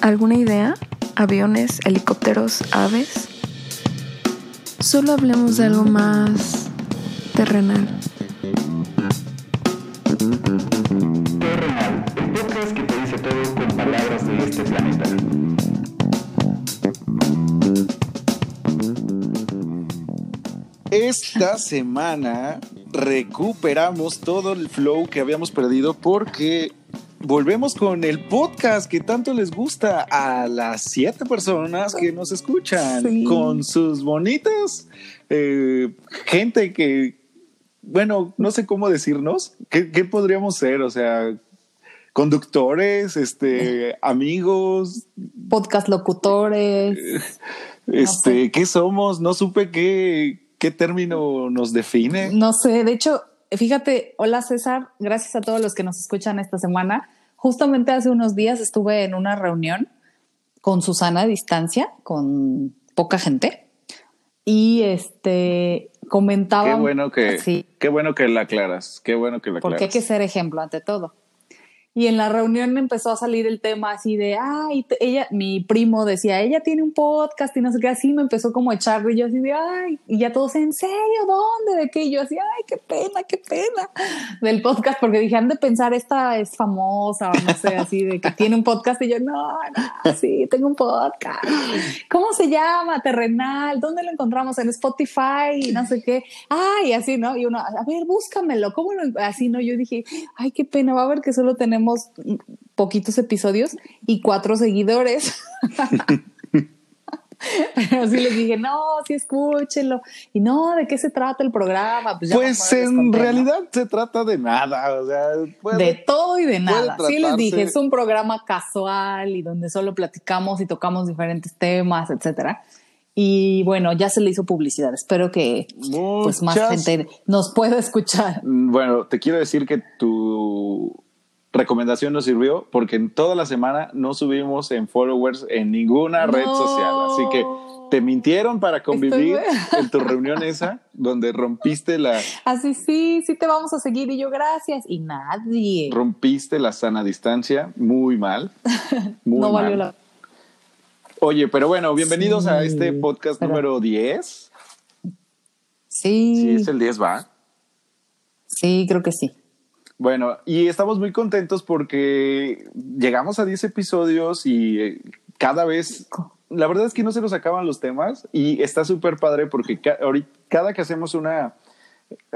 ¿Alguna idea? ¿Aviones, helicópteros, aves? Solo hablemos de algo más terrenal. Terrenal, el podcast que te dice todo con palabras de este planeta. Esta semana recuperamos todo el flow que habíamos perdido porque volvemos con el podcast que tanto les gusta a las siete personas que nos escuchan, Sí. con sus bonitas eh, gente que, bueno, no sé cómo decirnos, ¿qué, qué podríamos ser? O sea, conductores, este, amigos, podcast locutores. este, ¿qué somos? No supe qué, qué término nos define. No sé, de hecho, fíjate, hola César, gracias a todos los que nos escuchan esta semana. Justamente hace unos días estuve en una reunión con Susana a distancia, con poca gente, y este comentaba. Qué bueno que, Sí, qué bueno que la aclaras, qué bueno que la porque hay aclaras. que ser ejemplo ante todo. Y en la reunión empezó a salir el tema así de, ay, ella, mi primo decía, ella tiene un podcast y no sé qué, así me empezó como a echar y yo así de, ay, y ya todos, ¿en serio? ¿Dónde? ¿De qué? Yo así, ay, qué pena, qué pena del podcast, porque dije, han de pensar, esta es famosa o no sé, así de que tiene un podcast y yo, no, no, sí, tengo un podcast. ¿Cómo se llama? Terrenal, ¿dónde lo encontramos? En Spotify y no sé qué. Ay, así, ¿no? Y uno, a ver, búscamelo, ¿cómo lo en-?" Así, ¿no? Yo dije, ay, qué pena, va a ver que solo tenemos poquitos episodios y cuatro seguidores. Pero así les dije, no, sí escúchenlo. Y no, ¿de qué se trata el programa? Pues, Pues en realidad se trata de nada, o sea, puede- de todo y de nada. Sí les dije, es un programa casual y donde solo platicamos y tocamos diferentes temas, etcétera. Y bueno, ya se le hizo publicidad. Espero que pues más gente nos pueda escuchar. Bueno, te quiero decir que tu recomendación nos sirvió porque en toda la semana no subimos en followers en ninguna red social, así que te mintieron para convivir Estoy- en tu reunión esa donde rompiste la Así sí, sí te vamos a seguir y yo gracias. Y nadie. rompiste la sana distancia muy mal. Muy no valió mal. la Oye, pero bueno, bienvenidos a Sí, este podcast pero- número 10. Sí, Sí, sí, es el 10, va. creo que sí. Bueno, y estamos muy contentos porque llegamos a 10 episodios y eh, cada vez, la verdad es que no se nos acaban los temas y está súper padre porque cada que hacemos una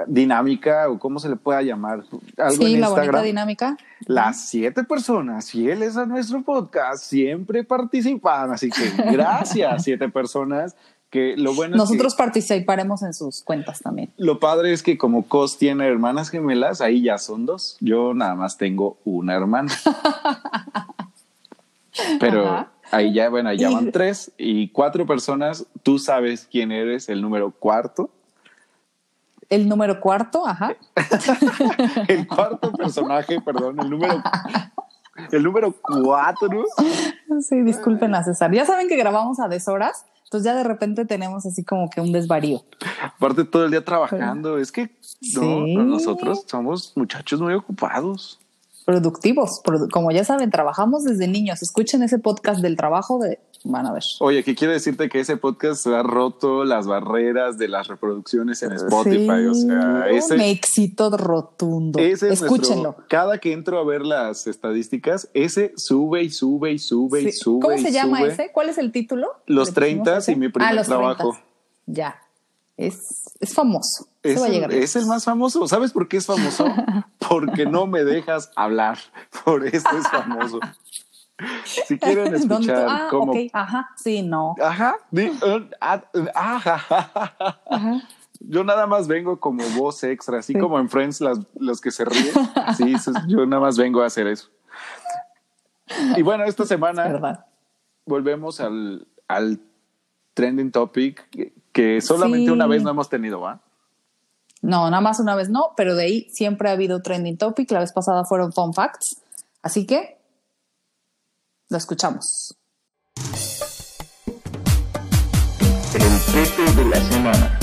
dinámica o cómo se le pueda llamar, algo Sí, en la bonita Instagram, dinámica. las siete personas fieles a nuestro podcast siempre participan, así que gracias siete personas que lo bueno es que- Nosotros participaremos en sus cuentas también. lo padre es que como Cos tiene hermanas gemelas, ahí ya son dos. Yo nada más tengo una hermana. Pero Ajá. ahí ya, bueno, ahí ya van tres y cuatro personas. Tú sabes quién eres, el número cuarto. El número cuarto, ajá. El cuarto personaje, perdón, el número, el número cuatro. Sí, disculpen a César. Ya saben que grabamos a deshoras, entonces ya de repente tenemos así como que un desvarío. Aparte todo el día trabajando. Es que no, Sí. nosotros somos muchachos muy ocupados. Productivos, produ- como ya saben, trabajamos desde niños. Escuchen ese podcast del trabajo de van a ver. Oye, que quiero decirte que ese podcast ha roto las barreras de las reproducciones en Spotify. O sea, Sí, ese, un éxito rotundo. ese es Escúchenlo. nuestro- cada que entro a ver las estadísticas, ese sube y sube y sube y Sí. sube. ¿Cómo y se llama ese? ¿Cuál es el título? Los ¿Le pusimos 30 ese? y mi primer Ah, los trabajo. 30. Ya. Es, es famoso. Es va a el, llegar. es el más famoso. ¿Sabes por qué es famoso? Porque no me dejas hablar. Por eso es famoso. Si quieren escuchar Ah, cómo. Ajá. Sí, no. Ajá. uh, ah, uh, ajá. Ajá. Yo nada más vengo como voz extra, así Sí. como en Friends las, los que se ríen. Sí, yo nada más vengo a hacer eso. Y bueno, esta semana volvemos al, al trending topic que, que solamente Sí. una vez no hemos tenido, ¿va? No, nada más una vez no, pero de ahí siempre ha habido trending topic. La vez pasada fueron fun facts. Así que lo escuchamos. El Pepe de la semana.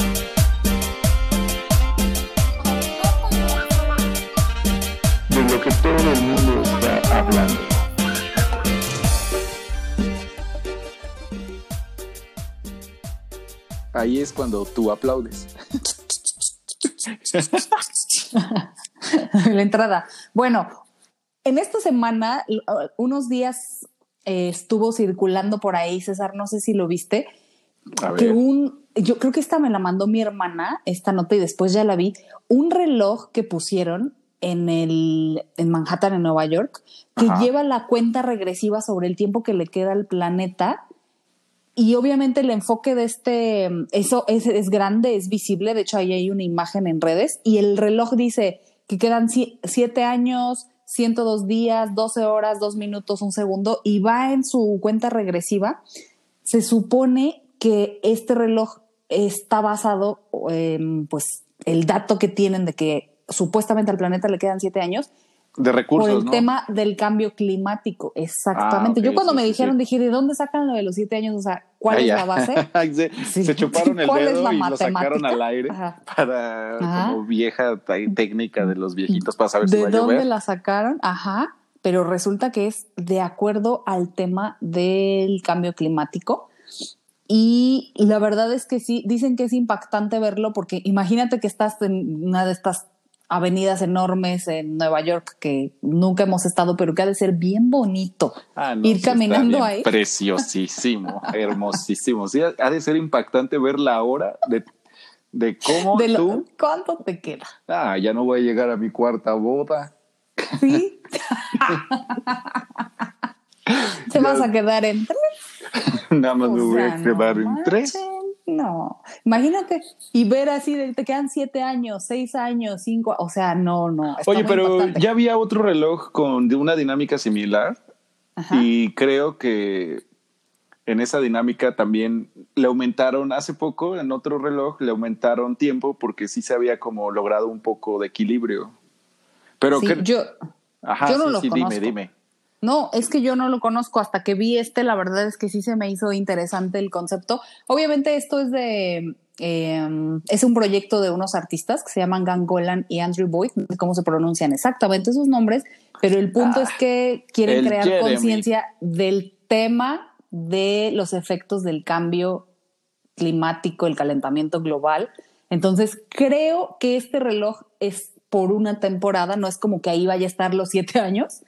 De lo que todo el mundo está hablando. Ahí es cuando tú aplaudes. la entrada. Bueno, en esta semana, unos días eh, estuvo circulando por ahí, César, no sé si lo viste, A que ver. un, yo creo que esta me la mandó mi hermana, esta nota, y después ya la vi, un reloj que pusieron en el en Manhattan, en Nueva York, que Ajá. lleva la cuenta regresiva sobre el tiempo que le queda al planeta. Y obviamente el enfoque de este, eso es, es grande, es visible, de hecho ahí hay una imagen en redes, y el reloj dice que quedan si- siete años, 102 días, 12 horas, 2 minutos, un segundo, y va en su cuenta regresiva. Se supone que este reloj está basado en pues el dato que tienen de que supuestamente al planeta le quedan siete años De recursos, por el ¿no? tema del cambio climático. Exactamente. Ah, Yo cuando sí, me sí, dijeron sí. dije, ¿de dónde sacan lo de los siete años? O sea, ¿cuál Ah, es ya. la base? se, Sí. chuparon el ¿Cuál es dedo y lo sacaron al aire Ajá. para Ajá. como vieja técnica de los viejitos para saber si ¿De va a dónde llover. la sacaron? Ajá. Pero resulta que es de acuerdo al tema del cambio climático. Y la verdad es que sí, dicen que es impactante verlo porque imagínate que estás en una de estas avenidas enormes en Nueva York que nunca hemos estado, pero que ha de ser bien bonito Ah, no, ir caminando ahí. Preciosísimo, hermosísimo. Sí, ha de ser impactante ver la hora de, de cómo De lo- tú. ¿Cuánto te queda? Ah, ya no voy a llegar a mi cuarta boda. ¿Sí? ¿Te vas a quedar en tres? Nada más me voy a quedar no en tres. No, imagínate y ver así, de, te quedan siete años, seis años, cinco, o sea, no, no. Oye, pero ya había otro reloj con de una dinámica similar Ajá. y creo que en esa dinámica también le aumentaron hace poco en otro reloj le aumentaron tiempo porque sí se había como logrado un poco de equilibrio. Pero Sí, que, yo, ajá, yo no sí, sí, conozco. dime, dime. No, es que yo no lo conozco hasta que vi este, la verdad es que sí se me hizo interesante el concepto. Obviamente esto es de, eh, es un proyecto de unos artistas que se llaman Gangolan y Andrew Boyd, no sé cómo se pronuncian exactamente sus nombres, pero el punto Ah, es que quieren crear conciencia del tema de los efectos del cambio climático, el calentamiento global. Entonces, creo que este reloj es por una temporada, no es como que ahí vaya a estar los siete años,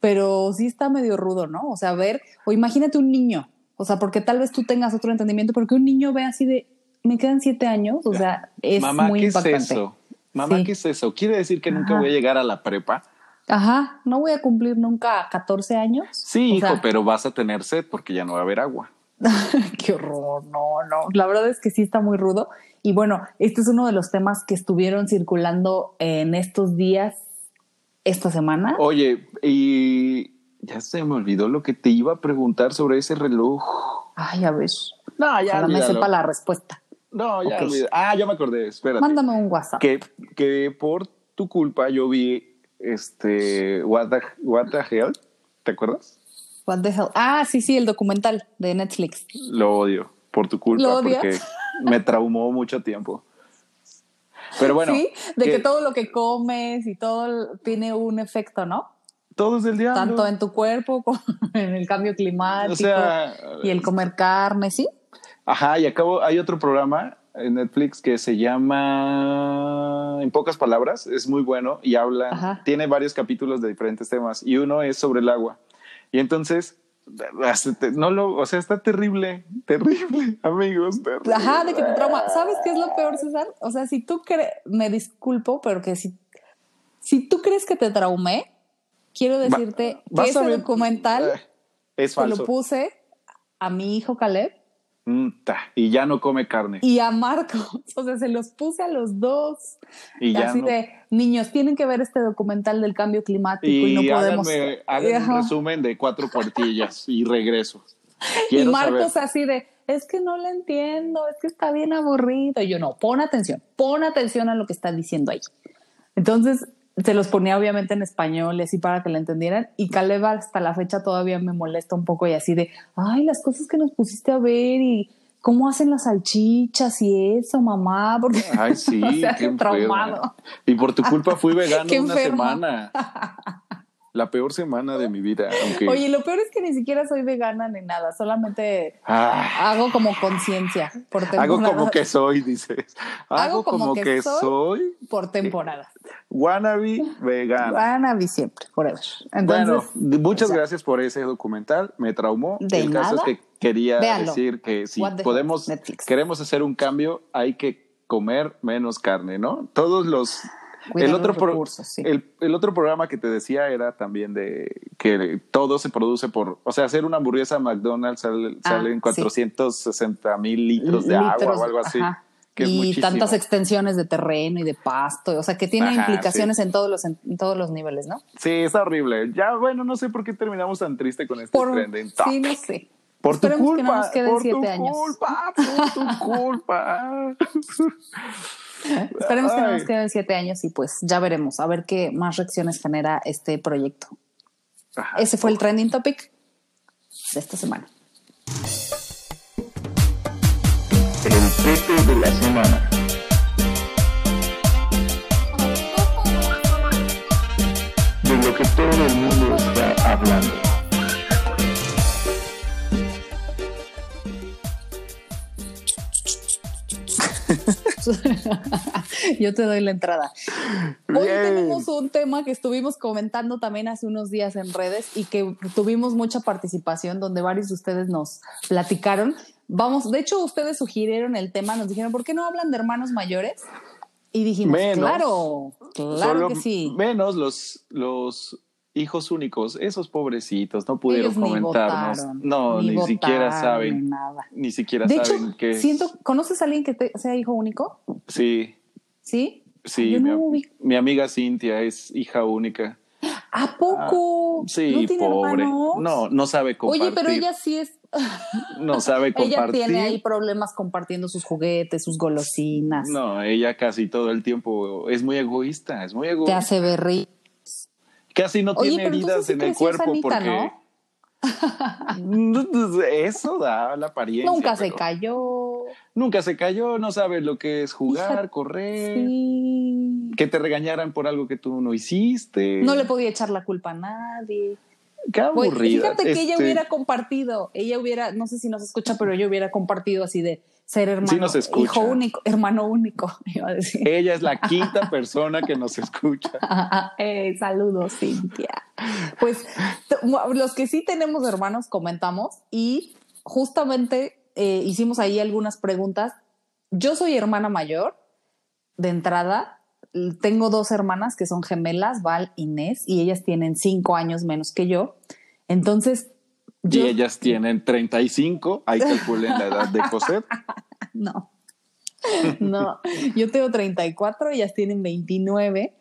pero sí está medio rudo, ¿no? O sea, ver, o imagínate un niño, o sea, porque tal vez tú tengas otro entendimiento, pero que un niño ve así de, me quedan siete años, o sea, es Mamá, muy ¿qué impactante. es eso? Mamá, Sí. ¿qué es eso? ¿Quiere decir que nunca voy a llegar a la prepa? Ajá, no voy a cumplir nunca 14 años. Sí, O hijo, sea, pero vas a tener sed porque ya no va a haber agua. Qué horror, no, no. La verdad es que sí está muy rudo. Y bueno, este es uno de los temas que estuvieron circulando en estos días, esta semana. Oye, y ya se me olvidó lo que te iba a preguntar sobre ese reloj. Ay, a ver. No, Ojalá me sepa la respuesta. No, ya Ok. olvidé. Ah, ya me acordé, espérate. Mándame un WhatsApp. Que, que por tu culpa yo vi este What the, What the Hell, ¿te acuerdas? What the hell? Ah, sí, sí, el documental de Netflix. Lo odio por tu culpa ¿Lo odias? porque me traumó mucho tiempo. Pero bueno, sí, de que, todo lo que comes y todo tiene un efecto, ¿no? todo es del diablo. Tanto en tu cuerpo como en el cambio climático o sea, y el comer carne, ¿sí? Ajá, y acabo, hay otro programa en Netflix que se llama En pocas palabras, es muy bueno y habla, Ajá. tiene varios capítulos de diferentes temas y uno es sobre el agua. Y entonces, no lo, o sea, está terrible, terrible, amigos. Terrible. Ajá, de que te trauma. ¿Sabes qué es lo peor, César? O sea, si tú crees, me disculpo, pero que si, si tú crees que te traumé, quiero decirte que ese documental Eh, Es se lo falso. puse a mi hijo Caleb y ya no come carne. y a Marcos. O sea, se los puse a los dos. Y ya Así no. de, niños, tienen que ver este documental del cambio climático y, Y no podemos. háganme, háganme un Ajá. resumen de cuatro cuartillas y regreso. Y Marcos saber. así de, es que no lo entiendo, es que está bien aburrido. Y yo no, pon atención, pon atención a lo que está diciendo ahí. Entonces se los ponía obviamente en español y así para que lo entendieran. Y Caleb hasta la fecha todavía me molesta un poco y así de, ay, las cosas que nos pusiste a ver y cómo hacen las salchichas y eso, mamá, porque Ay, sí, o sea, qué traumado. Y por tu culpa fui vegano una enfermo. semana. la peor semana de mi vida. Aunque... Oye, lo peor es que ni siquiera soy vegana ni nada, solamente Ah, hago como conciencia por temporada. hago como que soy, dices. Hago, como, que, soy, por temporada. wannabe vegana. Wannabe siempre, forever. bueno, Entonces, muchas o sea, gracias por ese documental. Me traumó. De El caso nada. es que quería Véanlo. decir que si podemos, Netflix. queremos hacer un cambio, hay que comer menos carne, ¿no? Todos los El otro los pro- recursos, sí. el, el otro programa que te decía era también de que todo se produce por, o sea, hacer una hamburguesa McDonald's sale, Ah, salen sí. 460 mil litros de agua o algo así. ajá. Que es y muchísimo. tantas extensiones de terreno y de pasto, o sea, que tiene Ajá, implicaciones en todos los en, todos los niveles, ¿no? Sí, está horrible. Ya, bueno, no sé por qué terminamos tan triste con este Por trending sí, topic. no sé. Por tu que culpa, no nos queden por tu culpa, por tu culpa. Esperemos que no nos queden siete años y pues ya veremos, a ver qué más reacciones genera este proyecto. Ajá. Ese fue el trending topic de esta semana. El Pepe de la semana. De lo que todo el mundo está hablando. Yo te doy la entrada. Hoy Bien. tenemos un tema que estuvimos comentando también hace unos días en redes y que tuvimos mucha participación donde varios de ustedes nos platicaron. Vamos, de hecho ustedes sugirieron el tema, nos dijeron, ¿por qué no hablan de hermanos mayores? Y dijimos, Menos. claro, claro que sí. Menos los, los hijos únicos, esos pobrecitos, no pudieron Ellos ni comentarnos. votaron, no, ni, ni siquiera votaron, saben. ni nada. Ni siquiera De hecho, saben que siento, ¿conoces a alguien que te- sea hijo único? Sí, ¿Sí? sí. Yo mi, no mi amiga Cintia es hija única. ¿A poco? Sí, ¿No tiene pobre. hermanos? No, no sabe compartir. Oye, pero ella sí es. no sabe compartir. Ella tiene ahí problemas compartiendo sus juguetes, sus golosinas. No, ella casi todo el tiempo es muy egoísta, es muy Te egoísta. hace berri. Casi no Oye, tiene heridas sí en el cuerpo sanita, porque eso da la apariencia. Nunca se cayó. Nunca se cayó, no sabe lo que es jugar, Fíjate, correr, Sí. que te regañaran por algo que tú no hiciste. No le podía echar la culpa a nadie. Qué aburrida. fíjate que ella Este, hubiera compartido, ella hubiera, no sé si nos escucha, pero ella hubiera compartido así de ser hermano, Sí nos escucha. hijo único, hermano único, iba a decir. Ella es la quinta persona que nos escucha. Eh, saludos, Cintia. Pues los que sí tenemos hermanos comentamos y justamente eh, hicimos ahí algunas preguntas. Yo soy hermana mayor, de entrada. Tengo dos hermanas que son gemelas, Val y Inés, y ellas tienen cinco años menos que yo. Entonces, yo Y ellas tienen 35, ahí calculen la edad de Cosette. no. No, yo tengo 34, ellas tienen 29.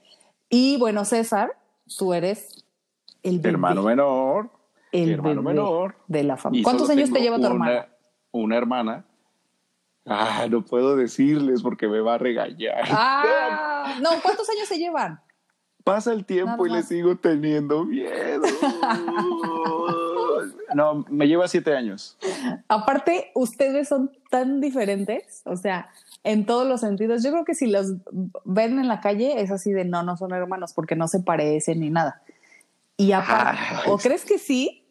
Y bueno, César, tú eres el bebé, Hermano menor. el hermano bebé menor. de la familia. ¿Cuántos años te lleva tu una- hermana? Una hermana. Ah, no puedo decirles porque me va a regañar. Ah, no, ¿cuántos años se llevan? Pasa el tiempo Nada y le más. sigo teniendo miedo. no, me lleva siete años. Aparte, ustedes son tan diferentes, o sea, en todos los sentidos. Yo creo que si los ven en la calle es así de no, no son hermanos porque no se parecen ni nada. Y aparte, Ay. ¿o crees que sí?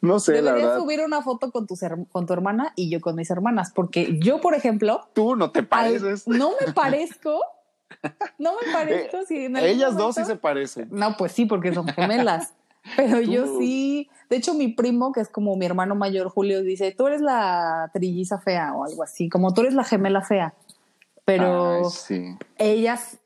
No sé, la Deberías verdad. subir una foto con, her- con tu hermana y yo con mis hermanas, porque yo, por ejemplo, Tú no te al- pareces. no me parezco, no me parezco. si en algún Ellas dos sí momento- se parecen. No, pues sí, porque son gemelas. Pero yo sí. De hecho, mi primo, que es como mi hermano mayor, Julio, dice, tú eres la trilliza fea o algo así, como tú eres la gemela fea. Pero Ay, sí. ellas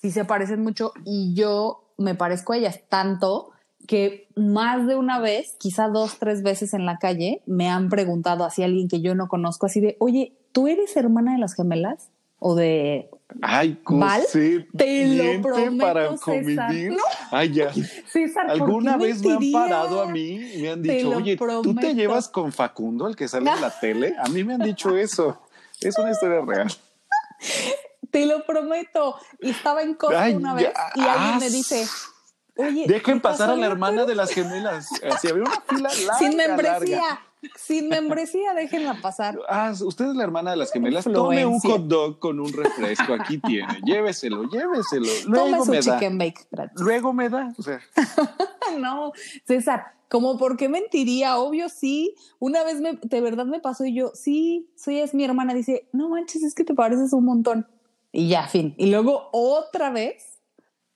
sí se parecen mucho y yo me parezco a ellas tanto que más de una vez, quizá dos, tres veces en la calle, me han preguntado así alguien que yo no conozco, así de, oye, ¿tú eres hermana de las gemelas? O de, Ay, ¿Val? Te lo prometo, para César. convivir. No. Ay, ya. César, ¿por ¿Alguna vez me han mentiría? parado a mí y me han dicho, oye, ¿tú te prometo. llevas con Facundo, el que sale en la tele? A mí me han dicho eso. Es una historia real. Te lo prometo. Y estaba en Costco Ay, una ya. vez y alguien Ah, me dice, oye. Dejen ¿qué pasar a la hermana de las gemelas. Así había una fila larga. Sin membresía. larga. Sin membresía, déjenla pasar. Ah, usted es la hermana de las gemelas. Tome un Influencia. hot dog con un refresco. Aquí tiene. Lléveselo, lléveselo. Luego Tome su me da. chicken bake. gratis. Luego me da. O sea, No, César, como por qué mentiría, obvio sí. Una vez me, de verdad me pasó y yo, sí, soy es mi hermana. Dice, no manches, es que te pareces un montón. Y ya, fin. Y luego otra vez,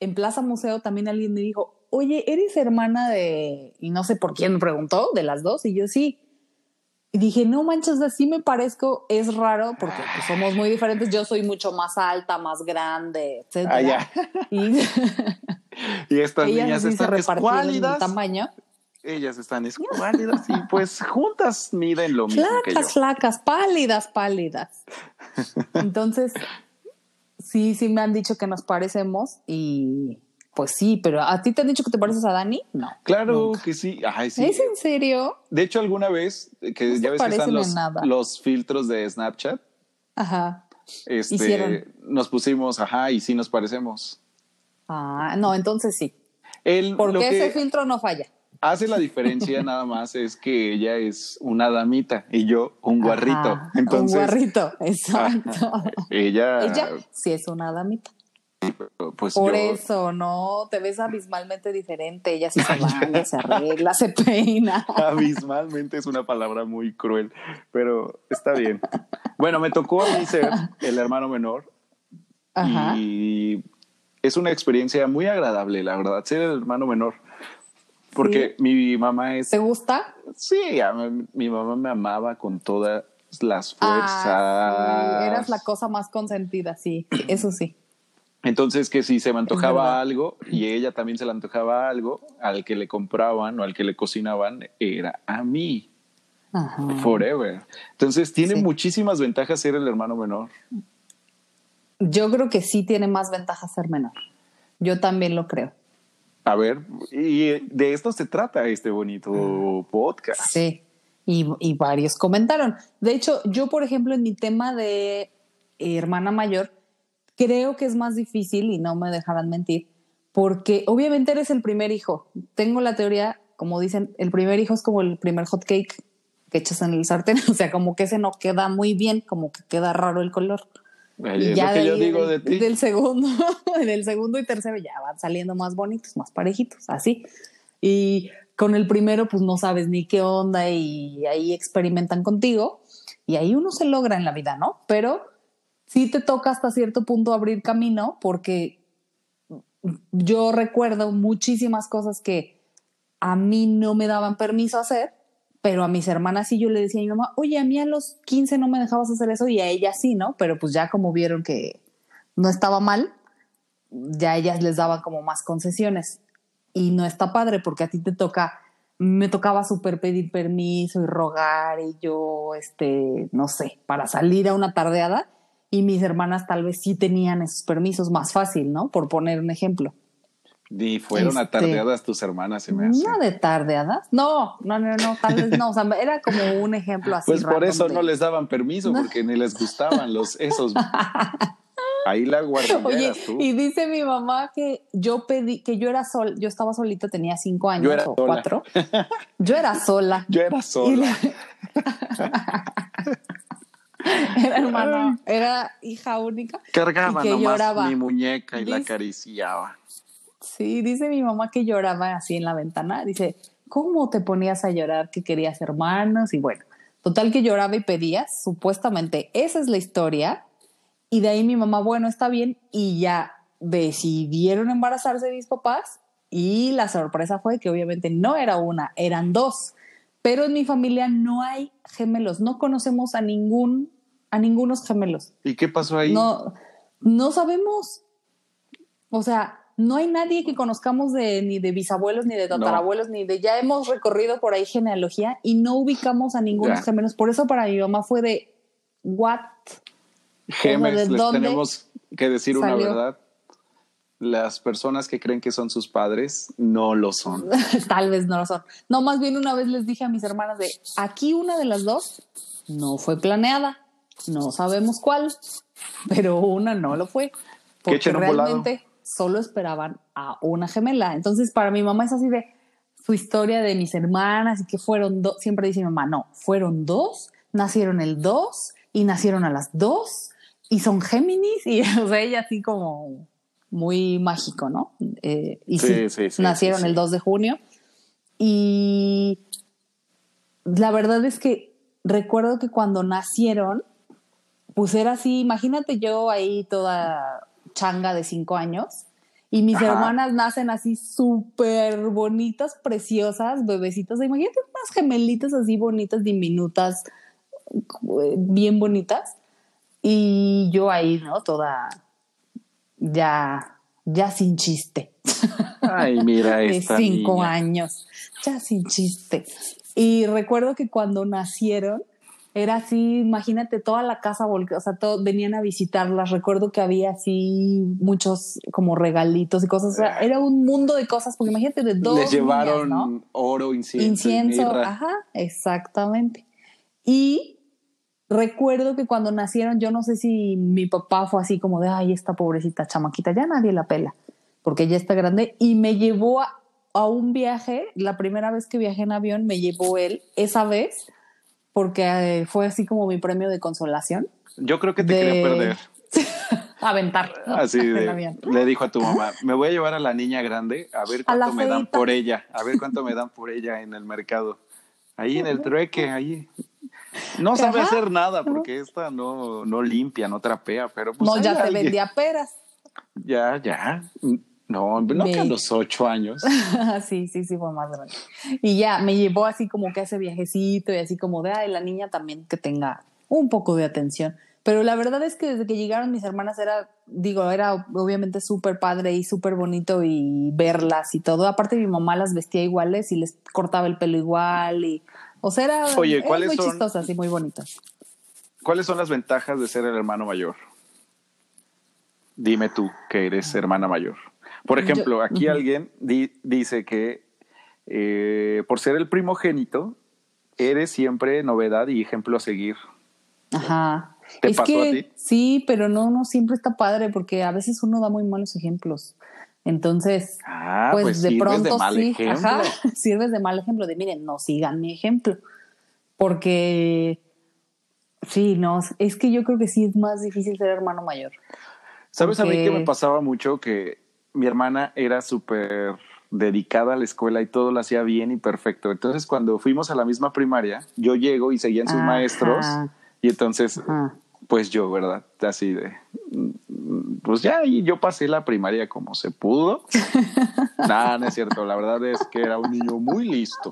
en Plaza Museo también alguien me dijo, oye, ¿eres hermana de, y no sé por quién me preguntó, de las dos? Y yo sí. Y dije, no manches, así me parezco, es raro porque pues, somos muy diferentes. Yo soy mucho más alta, más grande, etcétera. Ah, ya. Y y estas ellas niñas sí están escuálidas. tamaño. Ellas están escuálidas y pues juntas miden lo mismo que yo. Flacas, flacas, pálidas, pálidas. Entonces, sí, sí me han dicho que nos parecemos y pues sí, pero ¿a ti te han dicho que te pareces a Dani? No. Claro que sí. Ay, sí. ¿Es en serio? De hecho, alguna vez, que No se ya ves que están los, filtros de Snapchat, Ajá. este, Hicieron. nos pusimos, ajá, y sí nos parecemos. Ah, no, entonces sí. El, Porque lo que ese filtro no falla. hace la diferencia nada más es que ella es una damita y yo un guarrito. Ajá, Entonces, un guarrito, exacto. ella, Ella sí es una damita. Pues Por yo, eso, no, te ves abismalmente diferente. Ella sí se baña, se arregla, se peina. abismalmente es una palabra muy cruel, pero está bien. Bueno, me tocó a mí ser el hermano menor Ajá. y es una experiencia muy agradable, la verdad, ser el hermano menor. Porque mi mamá es... ¿Te gusta? Sí, mí- mi mamá me amaba con todas las fuerzas. Ah, sí, eras la cosa más consentida, sí, eso sí. Entonces que si se me antojaba algo y ella también se le antojaba algo, al que le compraban o al que le cocinaban era a mí, Ajá. forever. Entonces tiene Sí. muchísimas ventajas ser el hermano menor. Yo creo que sí tiene más ventajas ser menor. Yo también lo creo. A ver, y de esto se trata este bonito podcast. Sí. Y, y varios comentaron. De hecho, yo, por ejemplo, en mi tema de hermana mayor, creo que es más difícil y no me dejarán mentir, porque obviamente eres el primer hijo. Tengo la teoría, como dicen, el primer hijo es como el primer hot cake que echas en el sartén, o sea, como que ese no queda muy bien, como que queda raro el color. Ay, Y ya lo que yo digo de ti. del segundo, del segundo y tercero ya van saliendo más bonitos, más parejitos, así. Y con el primero, pues no sabes ni qué onda y ahí experimentan contigo y ahí uno se logra en la vida, ¿no? Pero sí te toca hasta cierto punto abrir camino porque yo recuerdo muchísimas cosas que a mí no me daban permiso hacer, pero a mis hermanas sí yo le decía a mi mamá, oye, a mí a los 15 no me dejabas hacer eso y a ella sí, ¿no? Pero pues ya como vieron que no estaba mal, ya ellas les daban como más concesiones. Y no está padre porque a ti te toca, me tocaba súper pedir permiso y rogar y yo, este, no sé, para salir a una tardeada y mis hermanas tal vez sí tenían esos permisos más fácil, ¿no? Por poner un ejemplo. Ni fueron Este- atardeadas tus hermanas, se me hace. No de tardeadas. No, no, no, no, tal vez no. O sea, era como un ejemplo así. Pues por eso de- no les daban permiso, porque ni les gustaban los esos. Ahí la Oye, tú. y dice mi mamá que yo pedí, que yo era sol, yo estaba solita, tenía cinco años Yo era o sola. cuatro. Yo era sola. Yo era sola. era hermana, era hija única. Cargaba y que nomás lloraba. mi muñeca y la acariciaba. Sí, dice mi mamá que lloraba así en la ventana. Dice, ¿cómo te ponías a llorar que querías hermanos? Y bueno, total que lloraba y pedías, supuestamente. Esa es la historia. Y de ahí mi mamá, bueno, está bien. Y ya decidieron embarazarse mis papás. Y la sorpresa fue que obviamente no era una, eran dos. Pero en mi familia no hay gemelos. No conocemos a ningún, a ningunos gemelos. ¿Y qué pasó ahí? No, no sabemos. O sea, no hay nadie que conozcamos de ni de bisabuelos, ni de tatarabuelos, ni de ya hemos recorrido por ahí genealogía y no ubicamos a ningunos Ya. gemelos. Por eso para mi mamá fue de what? Gemes, ¿de les dónde tenemos que decir una verdad. Las personas que creen que son sus padres no lo son. Tal vez no lo son. No, más bien una vez les dije a mis hermanas de aquí una de las dos no fue planeada. No sabemos cuál, pero una no lo fue. Porque volado. realmente solo esperaban a una gemela. Entonces, para mi mamá es así de su historia de mis hermanas y que fueron dos, siempre dice mi mamá, no, fueron dos, nacieron el dos y nacieron a las dos y son Géminis y o sea, ella así como muy mágico, ¿no? Eh, y sí, Sí, sí, sí, nacieron el 2 de junio y la verdad es que recuerdo que cuando nacieron, pues era así, imagínate yo ahí toda changa de cinco años y mis Ajá. hermanas nacen así súper bonitas, preciosas, bebecitas. Imagínate unas gemelitas así bonitas, diminutas, bien bonitas. Y yo ahí, ¿no? Toda ya, ya sin chiste. Ay, mira de esta cinco niña. años, ya sin chiste. Y recuerdo que cuando nacieron, era así, imagínate toda la casa volcada, o sea, todo, venían a visitarlas. Recuerdo que había así muchos como regalitos y cosas. O sea, era un mundo de cosas, porque imagínate de dos Les llevaron niñas, ¿no? oro, incienso, incienso, ajá, exactamente. Y recuerdo que cuando nacieron, yo no sé si mi papá fue así como de, ay, esta pobrecita chamaquita, ya nadie la pela, porque ya está grande, y me llevó a, a un viaje, la primera vez que viajé en avión, me llevó él, esa vez, porque eh, fue así como mi premio de consolación. Yo creo que te de- quería perder. Aventar. Así de- le dijo a tu mamá, me voy a llevar a la niña grande a ver A cuánto me dan por ella, a ver cuánto me dan por ella en el mercado. Ahí en el trueque, ahí. No sabe Ajá. hacer nada porque esta no, no limpia, no trapea, pero pues No, ya alguien- vendía peras. Ya, ya. No, no Me- que a los ocho años. sí, sí, sí, fue más grande. Y ya me llevó así como que a ese viajecito y así como de, ay, la niña también que tenga un poco de atención. Pero la verdad es que desde que llegaron mis hermanas era, digo, era obviamente súper padre y súper bonito y verlas y todo. Aparte mi mamá las vestía iguales y les cortaba el pelo igual y, o sea, era, Oye, era ¿cuáles muy son? chistosas y muy bonitas. ¿Cuáles son las ventajas de ser el hermano mayor? Dime tú que eres hermana mayor. Por Yo- ejemplo, aquí alguien di- dice que eh, por ser el primogénito, eres siempre novedad y ejemplo a seguir. Ajá. ¿Te es pasó que a ti? sí, pero no, no siempre está padre porque a veces uno da muy malos ejemplos. Entonces, Ah, pues, pues, de pronto de mal sí, ejemplo. ajá, sirves de mal ejemplo, de miren, no sigan mi ejemplo. Porque sí, no, es que yo creo que sí es más difícil ser hermano mayor. ¿Sabes a mí que me pasaba mucho? Que mi hermana era súper dedicada a la escuela y todo lo hacía bien y perfecto. Entonces, cuando fuimos a la misma primaria, yo llego y seguían sus Ajá. maestros y entonces, Ajá. pues yo, ¿verdad? Así de, pues ya, y yo pasé la primaria como se pudo. Nada, no es cierto. La verdad es que era un niño muy listo.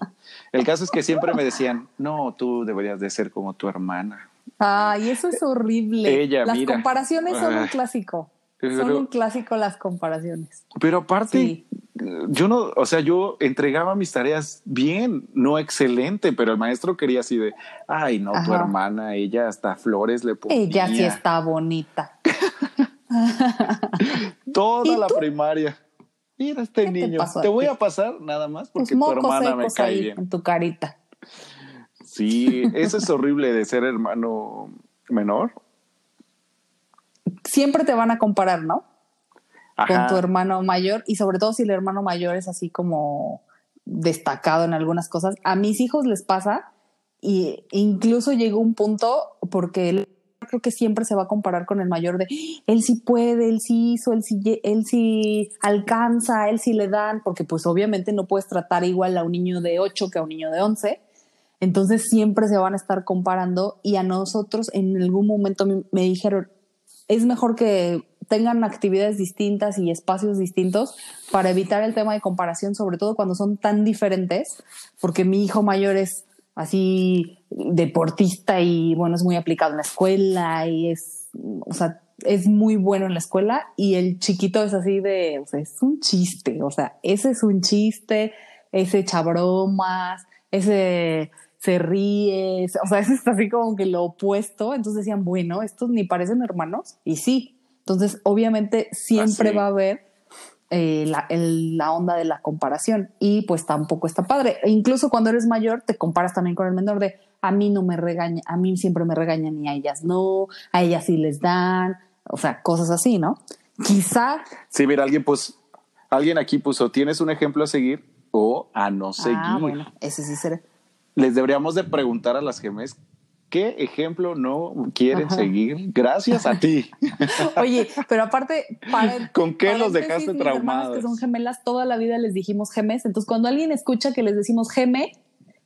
El caso es que siempre me decían, no, tú deberías de ser como tu hermana. Ay, eso es horrible. Ella, las mira. comparaciones son un clásico. Son un clásico las comparaciones. Pero aparte, Sí. yo no, o sea, yo entregaba mis tareas bien, no excelente, pero el maestro quería así de, ay, no, tu hermana, ella hasta flores le ponía. Ella sí está bonita. Toda ¿Y la tú? primaria. Mira este ¿Qué te niño. Te voy a pasar nada más porque tu hermana me cae ahí bien. en tu carita. Sí, eso es horrible de ser hermano menor. Siempre te van a comparar, ¿no? con tu hermano mayor y sobre todo si el hermano mayor es así como destacado en algunas cosas. A mis hijos les pasa y incluso llegó un punto porque él creo que siempre se va a comparar con el mayor de él sí puede, él sí hizo, él sí, él sí alcanza, él sí le dan, porque pues obviamente no puedes tratar igual a un niño de 8 que a un niño de 11. Entonces siempre se van a estar comparando y a nosotros en algún momento me, me dijeron, es mejor que tengan actividades distintas y espacios distintos para evitar el tema de comparación, sobre todo cuando son tan diferentes, porque mi hijo mayor es así deportista y bueno, es muy aplicado en la escuela y es, o sea, es muy bueno en la escuela y el chiquito es así de, es un chiste, o sea, ese es un chiste, ese echa bromas, ese se ríe, o sea, ese es así como que lo opuesto, entonces decían, bueno, estos ni parecen hermanos, y sí, entonces obviamente siempre Ah, sí. va a haber eh, la, el- la onda de la comparación y pues tampoco está padre. E incluso cuando eres mayor te comparas también con el menor de a mí no me regaña, a mí siempre me regañan y a ellas no, a ellas sí les dan, o sea, cosas así, ¿no? Quizá. Sí, mira, alguien pues, alguien aquí puso, ¿tienes un ejemplo a seguir o a no seguir? Ah, bueno, ese sí será. Les deberíamos de preguntar a las gemes qué ejemplo no quieren seguir gracias a ti. Oye, pero aparte, para, ¿con qué los dejaste traumados? que son gemelas, toda la vida les dijimos gemes. Entonces, cuando alguien escucha que les decimos geme,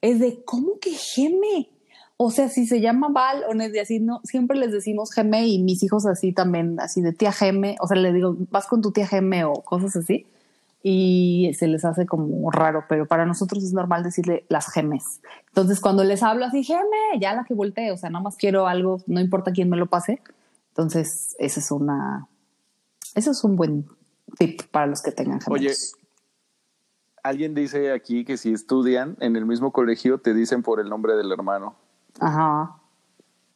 es de, ¿cómo que geme? O sea, si se llama Val o Nesdi, así, no, siempre les decimos geme y mis hijos así también, así de tía geme. O sea, le digo, vas con tu tía geme o cosas así. Y se les hace como raro, pero para nosotros es normal decirle las gemes. Entonces, cuando les hablo así, geme, ya la que voltee, o sea, nada más quiero algo, no importa quién me lo pase. Entonces, esa es una, eso es un buen tip para los que tengan Oye, gemelos. alguien dice aquí que si estudian en el mismo colegio te dicen por el nombre del hermano. Ajá.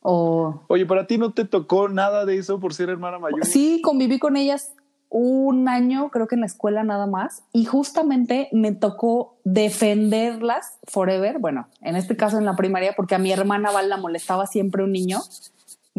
O Oye, ¿para ti no te tocó nada de eso por ser hermana mayor? sí, conviví con ellas un año, creo que en la escuela nada más, y justamente me tocó defenderlas forever. Bueno, en este caso en la primaria, porque a mi hermana Val la molestaba siempre un niño.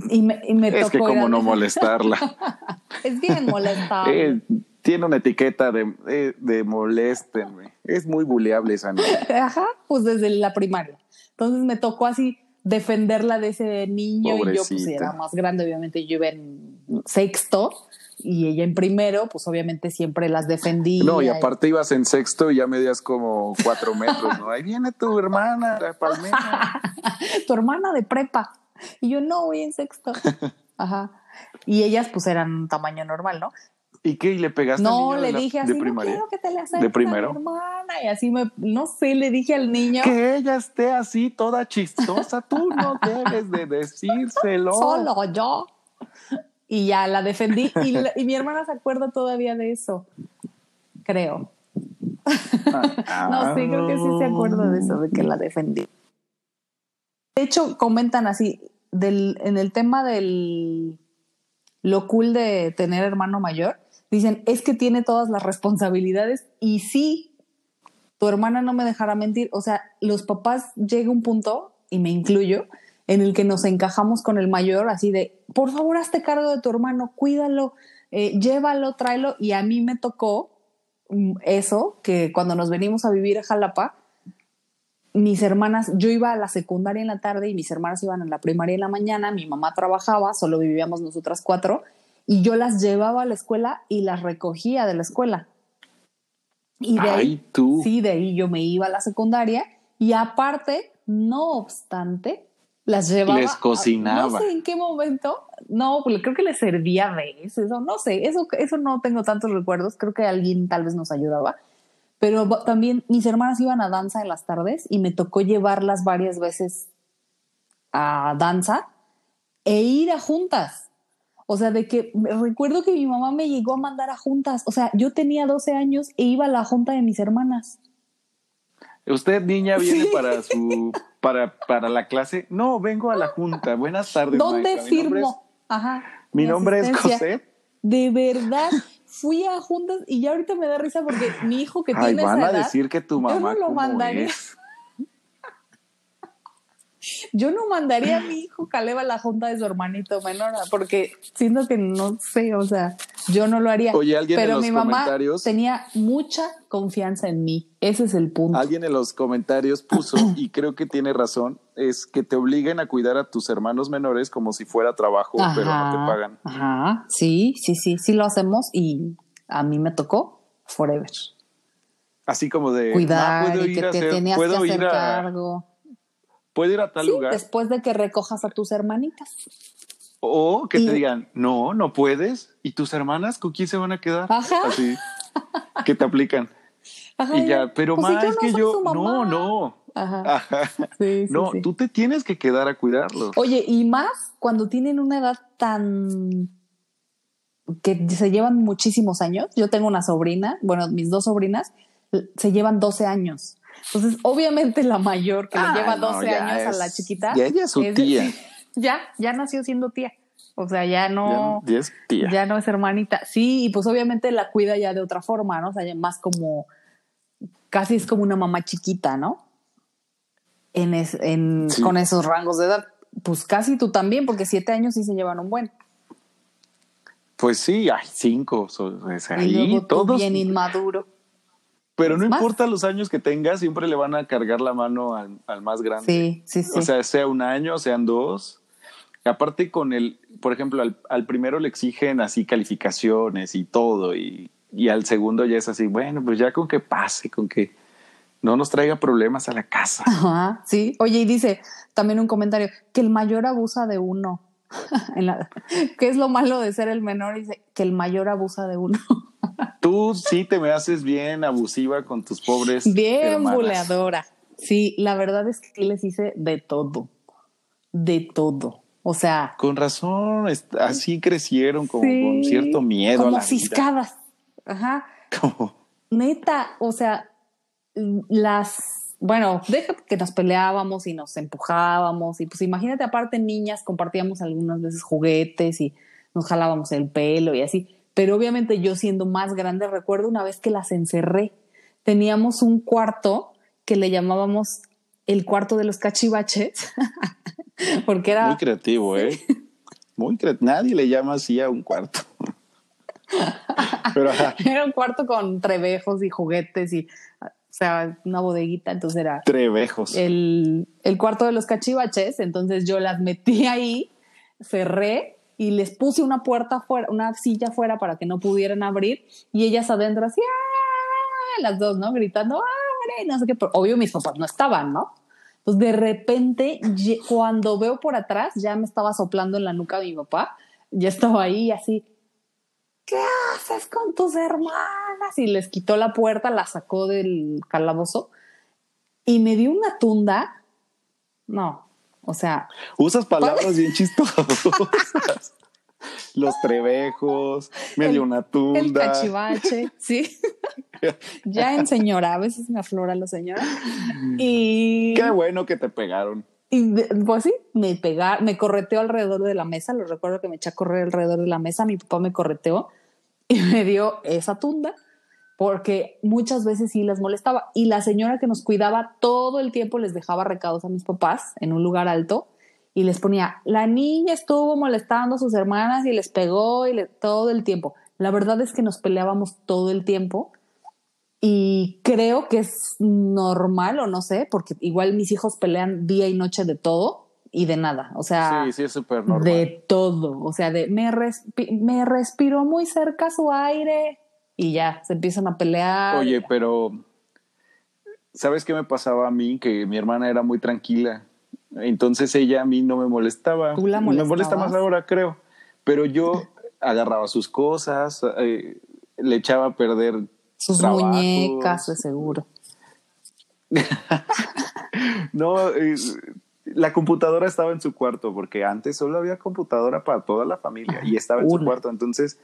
Y me, y me Es tocó que como no molestarla. Es bien molestable. Eh, tiene una etiqueta de, eh, de moléstenme. Es muy buleable esa niña. Ajá, pues desde la primaria. Entonces me tocó así defenderla de ese niño y yo pues era más grande, obviamente yo iba en sexto y ella en primero, pues obviamente siempre las defendía. No, y aparte ibas en sexto y ya medías como cuatro metros, ¿no? Ahí viene tu hermana, la palmera. tu hermana de prepa. Y yo no voy en sexto. Ajá. Y ellas pues eran tamaño normal, ¿no? ¿Y qué? ¿Y le pegaste al No, niño le de, la- dije de así, no primaria? quiero que te le acerques ¿De a primero? mi hermana. Y así me, no sé, le dije al niño, Que ella esté así toda chistosa, tú no debes de decírselo. solo yo. Y ya la defendí. Y, la- y mi hermana se acuerda todavía de eso. Creo. No, sí, creo que sí se acuerda de eso, de que la defendí. De hecho, comentan así, del, en el tema del lo cool de tener hermano mayor, dicen, es que tiene todas las responsabilidades y sí, tu hermana no me dejará mentir, o sea, los papás llega un punto, y me incluyo, en el que nos encajamos con el mayor, así de, por favor, hazte cargo de tu hermano, cuídalo, eh, llévalo, tráelo, y a mí me tocó mm, eso, que cuando nos venimos a vivir a Jalapa, mis hermanas, yo iba a la secundaria en la tarde y mis hermanas iban a la primaria en la mañana, mi mamá trabajaba, solo vivíamos nosotras cuatro, y yo las llevaba a la escuela y las recogía de la escuela. Y de ahí, tú. sí, de ahí yo me iba a la secundaria y aparte, no obstante, las llevaba. Les cocinaba. no sé en qué momento, no, creo que les servía a veces, o no sé, eso, eso no tengo tantos recuerdos, creo que alguien tal vez nos ayudaba. Pero también mis hermanas iban a danza en las tardes y me tocó llevarlas varias veces a danza e ir a juntas. O sea, de que recuerdo que mi mamá me llegó a mandar a juntas. O sea, yo tenía 12 años e iba a la junta de mis hermanas. Usted, niña, viene Sí. para su para, para la clase. No, vengo a la junta. Buenas tardes. ¿Dónde maestra. Es- firmo? Ajá. Mi nombre es. José. De verdad, fui a juntas y ya ahorita me da risa porque mi hijo que Ay, tiene van esa a edad, decir que tu yo mamá no lo mandaría. es. Yo no mandaría a mi hijo Caleb a la junta de su hermanito menor, porque siento que no sé, o sea, yo no lo haría. Oye, alguien en Pero los mi mamá comentarios- tenía mucha confianza en mí. Ese es el punto. Alguien en los comentarios puso, y creo que tiene razón, es que te obliguen a cuidar a tus hermanos menores como si fuera trabajo, pero no te pagan. Ajá, sí, sí, sí, sí lo hacemos y a mí me tocó forever. Así como de, Cuidar "Ma, puedo y ir que a te hacer- tenías que hacer ir a, cargo. Puedo ir a tal Sí, lugar. después de que recojas a tus hermanitas. O que Y- te digan, no, no puedes. ¿Y tus hermanas con quién se van a quedar? Ajá. Así, que te aplican. Ajá, y ya, pero pues si más yo es no que soy yo, su no, mamá. no. Ajá. Ajá. Sí, sí, no, tú te tienes que quedar a cuidarlos. Oye, y más cuando tienen una edad tan que se llevan muchísimos años. Yo tengo una sobrina, bueno, mis dos sobrinas se llevan 12 años. Entonces, obviamente la mayor que Ah, le lleva no, 12 ya años a la chiquita. ya ella es su tía. ya, ya nació siendo tía. O sea, ya no, Ya- ya es tía. ya no es hermanita. Sí, y pues obviamente la cuida ya de otra forma, ¿no? O sea, ya más como, casi es como una mamá chiquita, ¿no? En, es- en Sí. con esos rangos de edad. Pues casi tú también, porque siete años sí se llevan un buen. Pues sí, hay cinco. so- es y ahí luego tú todos. bien inmaduro. Pero no más. importa los años que tengas, siempre le van a cargar la mano al, al más grande. Sí, sí, sí. O sea, sea un año, sean dos. Aparte con el, por ejemplo, al, al primero le exigen así calificaciones y todo, y, y al segundo ya es así, bueno, pues ya con que pase, con que no nos traiga problemas a la casa. Ajá, sí. Oye, y dice también un comentario que el mayor abusa de uno. En la- ¿Qué es lo malo de ser el menor? Dice que el mayor abusa de uno. Tú sí te me haces bien abusiva con tus pobres. Bien buleadora. Sí, la verdad es que les hice de todo. De todo. O sea, Con razón, así crecieron como sí, con cierto miedo. a Como la vida. ciscadas. Ajá. Como- Neta, o sea, las, bueno, deja que nos peleábamos y nos empujábamos y pues imagínate aparte niñas compartíamos algunas veces juguetes y nos jalábamos el pelo y así, pero obviamente yo siendo más grande recuerdo una vez que las encerré, teníamos un cuarto que le llamábamos el cuarto de los cachivaches, porque era Muy creativo, ¿eh? Muy creativo. Nadie le llama así a un cuarto. Pero era un cuarto con trebejos y juguetes y o sea, una bodeguita, entonces era trevejos. el, el cuarto de los cachivaches, entonces yo las metí ahí, cerré y les puse una puerta afuera, una silla afuera para que no pudieran abrir y ellas adentro así, ¡ah! las dos, ¿no? Gritando, ¡abre! No sé qué, pero obvio mis papás no estaban, ¿no? Entonces de repente, cuando veo por atrás, ya me estaba soplando en la nuca mi papá, ya estaba ahí así, ¿qué haces con tus hermanas? Y les quitó la puerta, la sacó del calabozo y me dio una tunda. No, o sea, Usas palabras bien chistosas. Los trevejos, medio una el tunda. cachivache, sí. ya en señora, a veces me aflora la señora. Y, Qué bueno que te pegaron. y pues sí, me pegaron, me correteó alrededor de la mesa. Lo recuerdo que me eché a correr alrededor de la mesa. Mi papá me correteó y me dio esa tunda porque muchas veces sí las molestaba. Y la señora que nos cuidaba todo el tiempo les dejaba recados a mis papás en un lugar alto y les ponía, la niña estuvo molestando a sus hermanas y les pegó y le- todo el tiempo. La verdad es que nos peleábamos todo el tiempo y creo que es normal o no sé, porque igual mis hijos pelean día y noche de todo y de nada. O sea, Sí, sí, es súper normal. de todo. O sea, de me, respi- me respiró muy cerca su aire y ya se empiezan a pelear. Oye, pero ¿sabes qué me pasaba a mí? Que mi hermana era muy tranquila. Entonces ella a mí no me molestaba. ¿Tú la me molesta más ahora, creo. Pero yo agarraba sus cosas, eh, le echaba a perder sus trabajos. muñecas, de seguro. No, eh, la computadora estaba en su cuarto, porque antes solo había computadora para toda la familia y estaba en su cuarto. Entonces,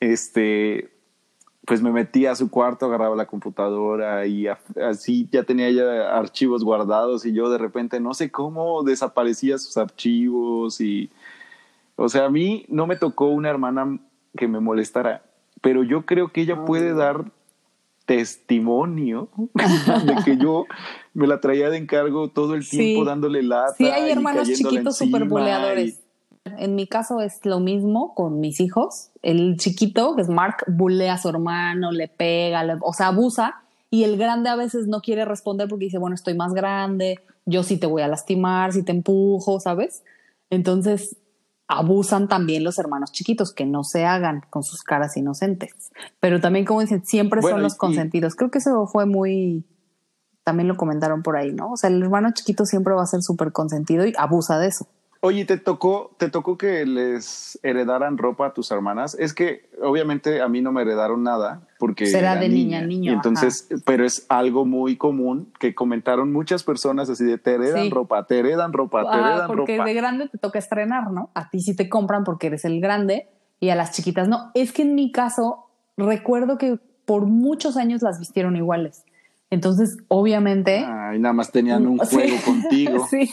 este, pues me metía a su cuarto, agarraba la computadora y a- así ya tenía ya archivos guardados y yo de repente no sé cómo desaparecía sus archivos y, o sea, a mí no me tocó una hermana que me molestara, pero yo creo que ella puede dar testimonio de que yo me la traía de encargo todo el tiempo Sí. dándole lata. Sí, hay hermanos chiquitos súper buleadores. y- En mi caso es lo mismo con mis hijos. El chiquito, que es Mark, bulea a su hermano, le pega, le- o sea, abusa. Y el grande a veces no quiere responder porque dice, bueno, estoy más grande, yo sí te voy a lastimar, si te empujo, ¿sabes? Entonces, abusan también los hermanos chiquitos, que no se hagan con sus caras inocentes. Pero también, como dicen, siempre Bueno, son los y- consentidos. Creo que eso fue muy, también lo comentaron por ahí, ¿no? O sea, el hermano chiquito siempre va a ser súper consentido y abusa de eso. Oye, ¿te tocó, ¿te tocó que les heredaran ropa a tus hermanas? Es que obviamente a mí no me heredaron nada porque Será era de niña a niño, Y entonces, pero es algo muy común que comentaron muchas personas así de te heredan Sí. ropa, te heredan ropa, te heredan porque ropa. de grande te toca estrenar, ¿no? A ti sí te compran porque eres el grande y a las chiquitas no. Es que en mi caso recuerdo que por muchos años las vistieron iguales. Entonces, obviamente... Ay, nada más tenían un Sí. juego contigo. sí.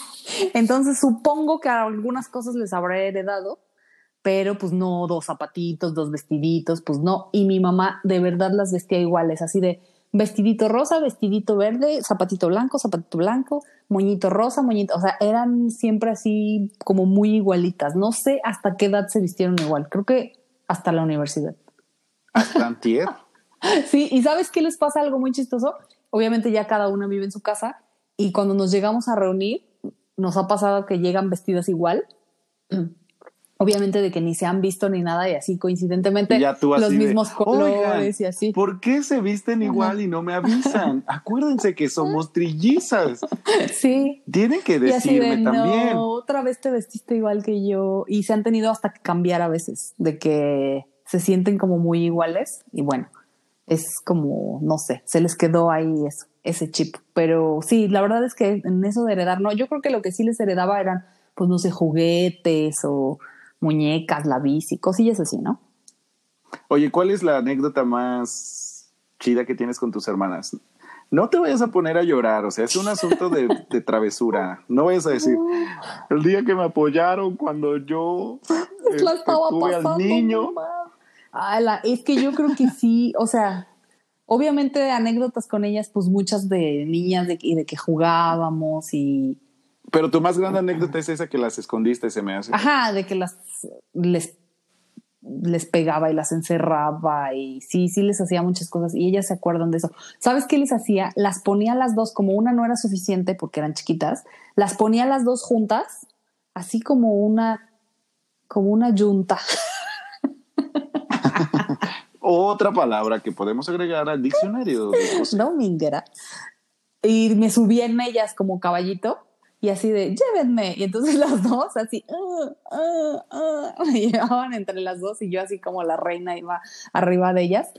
Entonces, supongo que algunas cosas les habré heredado, pero pues no dos zapatitos, dos vestiditos, pues no. Y mi mamá de verdad las vestía iguales, así de vestidito rosa, vestidito verde, zapatito blanco, zapatito blanco, moñito rosa, moñito, o sea, eran siempre así como muy igualitas. No sé hasta qué edad se vistieron igual. Creo que hasta la universidad. Hasta antier. Sí, y ¿sabes qué les pasa algo muy chistoso? Obviamente ya cada una vive en su casa y cuando nos llegamos a reunir, nos ha pasado que llegan vestidas igual. Obviamente de que ni se han visto ni nada y así coincidentemente Y ya tú así los de, mismos colores "Oigan, y así. ¿Por qué se visten igual y no me avisan? Acuérdense que somos trillizas. Sí. Tienen que de, decirme también. no, otra vez te vestiste igual que yo. Y se han tenido hasta que cambiar a veces, de que se sienten como muy iguales. Y bueno, es como, no sé, se les quedó ahí eso, ese chip. Pero sí, la verdad es que en eso de heredar, no, yo creo que lo que sí les heredaba eran, pues no sé, juguetes o muñecas, la bici, cosillas así, ¿no? Oye, ¿cuál es la anécdota más chida que tienes con tus hermanas? No te vayas a poner a llorar, o sea, es un asunto de, de travesura. No vayas a decir, el día que me apoyaron cuando yo la estaba tuve al niño. Mal. Ay, la- es que yo creo que sí, o sea, obviamente anécdotas con ellas, pues muchas de niñas de, y de que jugábamos y, Pero tu más grande anécdota es esa que las escondiste, se me hace. ajá, de que las les les pegaba y las encerraba y sí, sí les hacía muchas cosas y ellas se acuerdan de eso. ¿Sabes qué les hacía? Las ponía las dos, como una no era suficiente porque eran chiquitas, las ponía las dos juntas, así como una, como una yunta. Otra palabra que podemos agregar al diccionario. dominguera y me subí en ellas como caballito y así de llévenme y entonces las dos así "Ah, ah, ah", me llevaban entre las dos y yo así como la reina iba arriba de ellas.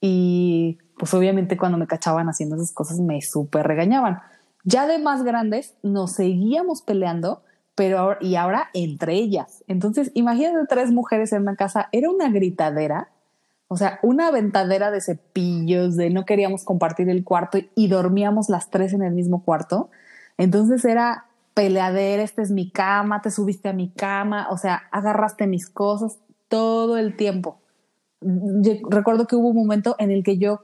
Y pues obviamente cuando me cachaban haciendo esas cosas me súper regañaban. Ya de más grandes nos seguíamos peleando pero ahora, y ahora entre ellas. Entonces imagínate tres mujeres en una casa era una gritadera o sea, una aventadera de cepillos, de no queríamos compartir el cuarto y dormíamos las tres en el mismo cuarto. Entonces era peleadera, esta es mi cama, te subiste a mi cama, o sea, agarraste mis cosas todo el tiempo. Recuerdo que hubo un momento en el que yo,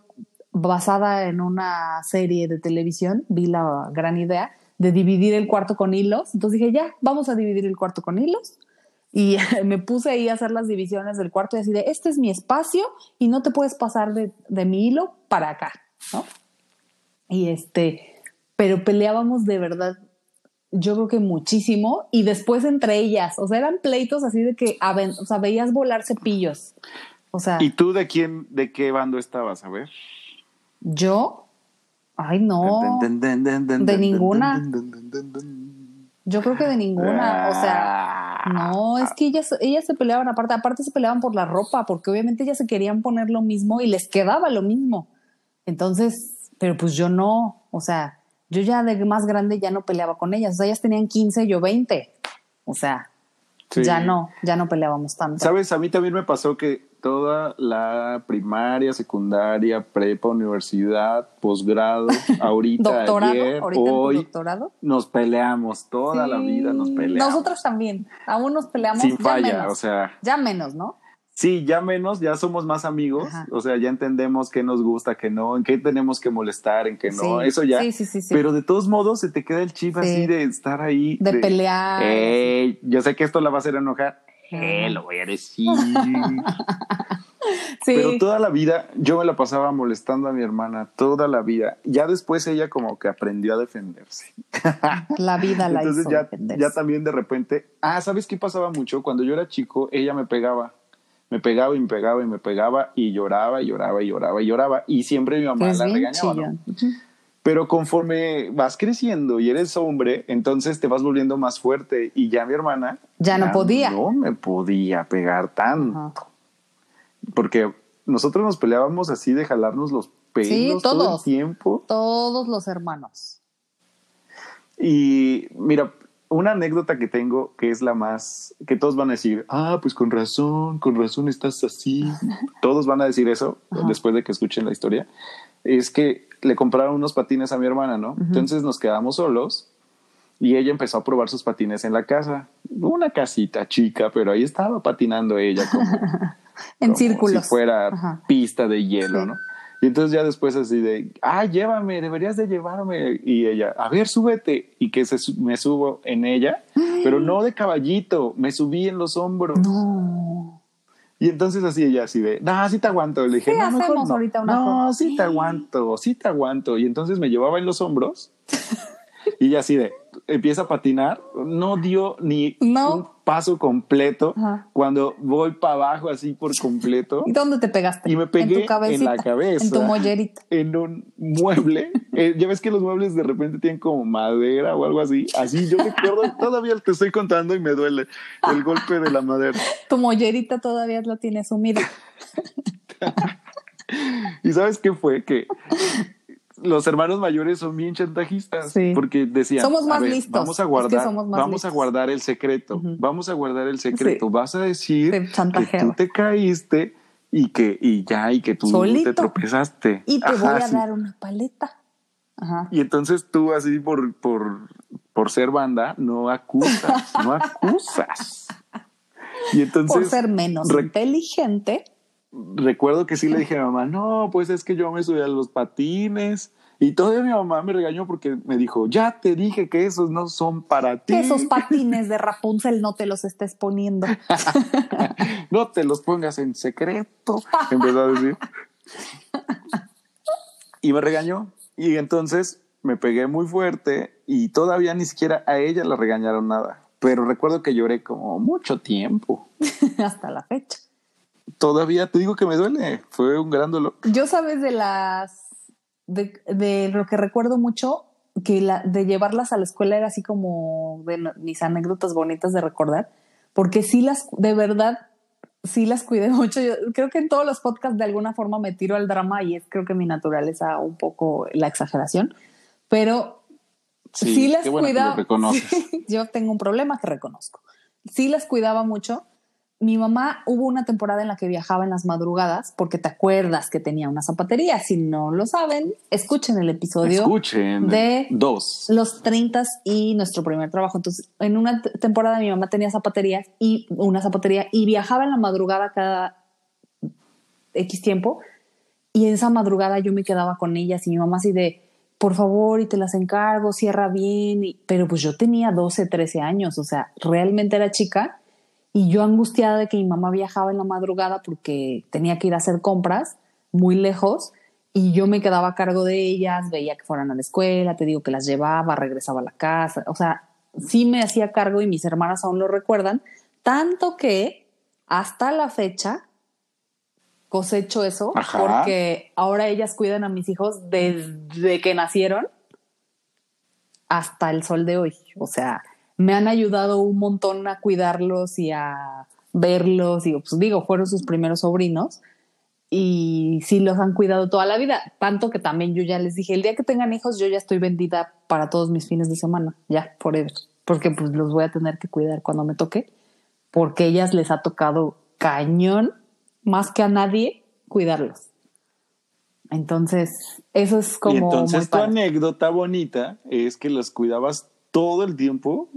basada en una serie de televisión, vi la gran idea de dividir el cuarto con hilos. Entonces dije, ya, vamos a dividir el cuarto con hilos. Y me puse ahí a hacer las divisiones del cuarto y así de, este es mi espacio y no te puedes pasar de, de mi hilo para acá, ¿no? Y este, pero peleábamos de verdad, yo creo que muchísimo y después entre ellas, o sea, eran pleitos así de que, aven- o sea, veías volar cepillos. O sea, ¿Y tú de quién, de qué bando estabas? A ver. yo, ay no, de ninguna. yo creo que de ninguna, o sea, no, es que ellas, ellas se peleaban aparte, aparte se peleaban por la ropa, porque obviamente ellas se querían poner lo mismo y les quedaba lo mismo. Entonces, pero pues yo no, o sea, yo ya de más grande ya no peleaba con ellas, o sea, ellas tenían 15, yo 20. O sea, Sí. ya no, ya no peleábamos tanto. Sabes, a mí también me pasó que toda la primaria, secundaria, prepa, universidad, posgrado, ahorita, Doctorado, ayer, ahorita hoy, doctorado. nos peleamos, toda la vida nos peleamos. Nosotros también, aún nos peleamos sin ya falla, menos, o sea, ya menos, ¿no? sí, ya menos, ya somos más amigos, Ajá. o sea, ya entendemos qué nos gusta, qué no, en qué tenemos que molestar, en qué no, Sí, eso ya. Sí, sí, sí, sí. Pero de todos modos se te queda el chip Sí. así de estar ahí. de pelear. "Ey, yo sé que esto la va a hacer enojar. Ajá. lo voy a decir. sí. Pero toda la vida yo me la pasaba molestando a mi hermana, toda la vida. Ya después ella como que aprendió a defenderse. la vida la Entonces hizo ya, defenderse. ya también de repente, ah, ¿sabes qué pasaba mucho? Cuando yo era chico, ella me pegaba. Me pegaba y me pegaba y me pegaba y lloraba y lloraba y lloraba y lloraba. Y siempre mi mamá Eres la regañaba. ¿no? Pero conforme vas creciendo y eres hombre, entonces te vas volviendo más fuerte. Y ya mi hermana Ya no podía. No me podía pegar tanto. Ajá. Porque nosotros nos peleábamos así de jalarnos los pelos Sí, todo el todos. tiempo. Todos los hermanos. Y mira, una anécdota que tengo que es la más, que todos van a decir, ah, pues con razón, con razón estás así. todos van a decir eso Ajá. después de que escuchen la historia. Es que le compraron unos patines a mi hermana, ¿no? Entonces nos quedamos solos y ella empezó a probar sus patines en la casa. Una casita chica, pero ahí estaba patinando ella como, En como círculos. Si fuera Ajá. pista de hielo, Sí. ¿no? Y entonces ya después así de, ah, llévame, deberías de llevarme. Y ella, a ver, súbete. Y que se, me subo en ella, pero no de caballito, me subí en los hombros. No. Y entonces así ella así de, no, sí te aguanto. Le dije, Sí, no, mejor no. ahorita una No, cosa. sí te aguanto, sí te aguanto. Y entonces me llevaba en los hombros y ella así de, empieza a patinar. No dio ni No. un paso completo Ajá. cuando voy para abajo así por completo. ¿Y dónde te pegaste? Y me pegué en tu en la cabeza. En tu mollerita. en un mueble. Eh, ya ves que los muebles de repente tienen como madera o algo así. Así yo recuerdo, todavía te estoy contando y me duele el golpe de la madera. Tu mollerita todavía la tienes sumida. ¿Y sabes qué fue? Que los hermanos mayores son bien chantajistas Sí. porque decían, Somos más "A ver, listos. Vamos a Es que guardar, vamos a listos". guardar el secreto, vamos a guardar el secreto. Vas a decir que tú te caíste y que y ya y que tú Solito. te tropezaste. Y te Ajá, voy a sí. dar una paleta. Ajá. Y entonces tú así por, por, por ser banda no acusas, no acusas. Y entonces Por ser menos re- inteligente. recuerdo que sí le dije a mi mamá, no, pues es que yo me subí a los patines. Y todavía mi mamá me regañó porque me dijo, ya te dije que esos no son para ti. Que esos patines de Rapunzel no te los estés poniendo. no te los pongas en secreto. Empezó a decir. Y me regañó. Y entonces me pegué muy fuerte y todavía ni siquiera a ella la regañaron nada. Pero recuerdo que lloré como mucho tiempo. Hasta la fecha. Todavía te digo que me duele. Fue un gran dolor. Yo sabes de las de, de lo que recuerdo mucho que la de llevarlas a la escuela era así como de mis anécdotas bonitas de recordar, porque sí las de verdad sí las cuidé mucho. Yo creo que en todos los podcasts de alguna forma me tiro al drama y es creo que mi naturaleza un poco la exageración, pero sí, las cuidaba. Sí, yo tengo un problema que reconozco. Sí las cuidaba mucho. Mi mamá hubo una temporada en la que viajaba en las madrugadas porque te acuerdas que tenía una zapatería. Si no lo saben, escuchen el episodio Escuchen. de- dos. los 30 y nuestro primer trabajo. Entonces, en una temporada mi mamá tenía zapaterías y una zapatería y viajaba en la madrugada cada X tiempo. Y en esa madrugada yo me quedaba con ellas y mi mamá así de, por favor, y te las encargo, cierra bien. Y- pero pues yo tenía 12, 13 años, o sea, realmente era chica. Y yo angustiada de que mi mamá viajaba en la madrugada porque tenía que ir a hacer compras muy lejos y yo me quedaba a cargo de ellas, veía que fueran a la escuela, te digo que las llevaba, regresaba a la casa, o sea, sí me hacía cargo y mis hermanas aún lo recuerdan, tanto que hasta la fecha cosecho eso Ajá. porque ahora ellas cuidan a mis hijos desde que nacieron hasta el sol de hoy, o sea, me han ayudado un montón a cuidarlos y a verlos y pues digo, fueron sus primeros sobrinos y sí los han cuidado toda la vida, tanto que también yo ya les dije, el día que tengan hijos yo ya estoy vendida para todos mis fines de semana, ya, forever, porque pues los voy a tener que cuidar cuando me toque, porque ellas les ha tocado cañón, más que a nadie, cuidarlos. Entonces, eso es como y entonces muy tu padre. anécdota bonita es que los cuidabas todo el tiempo.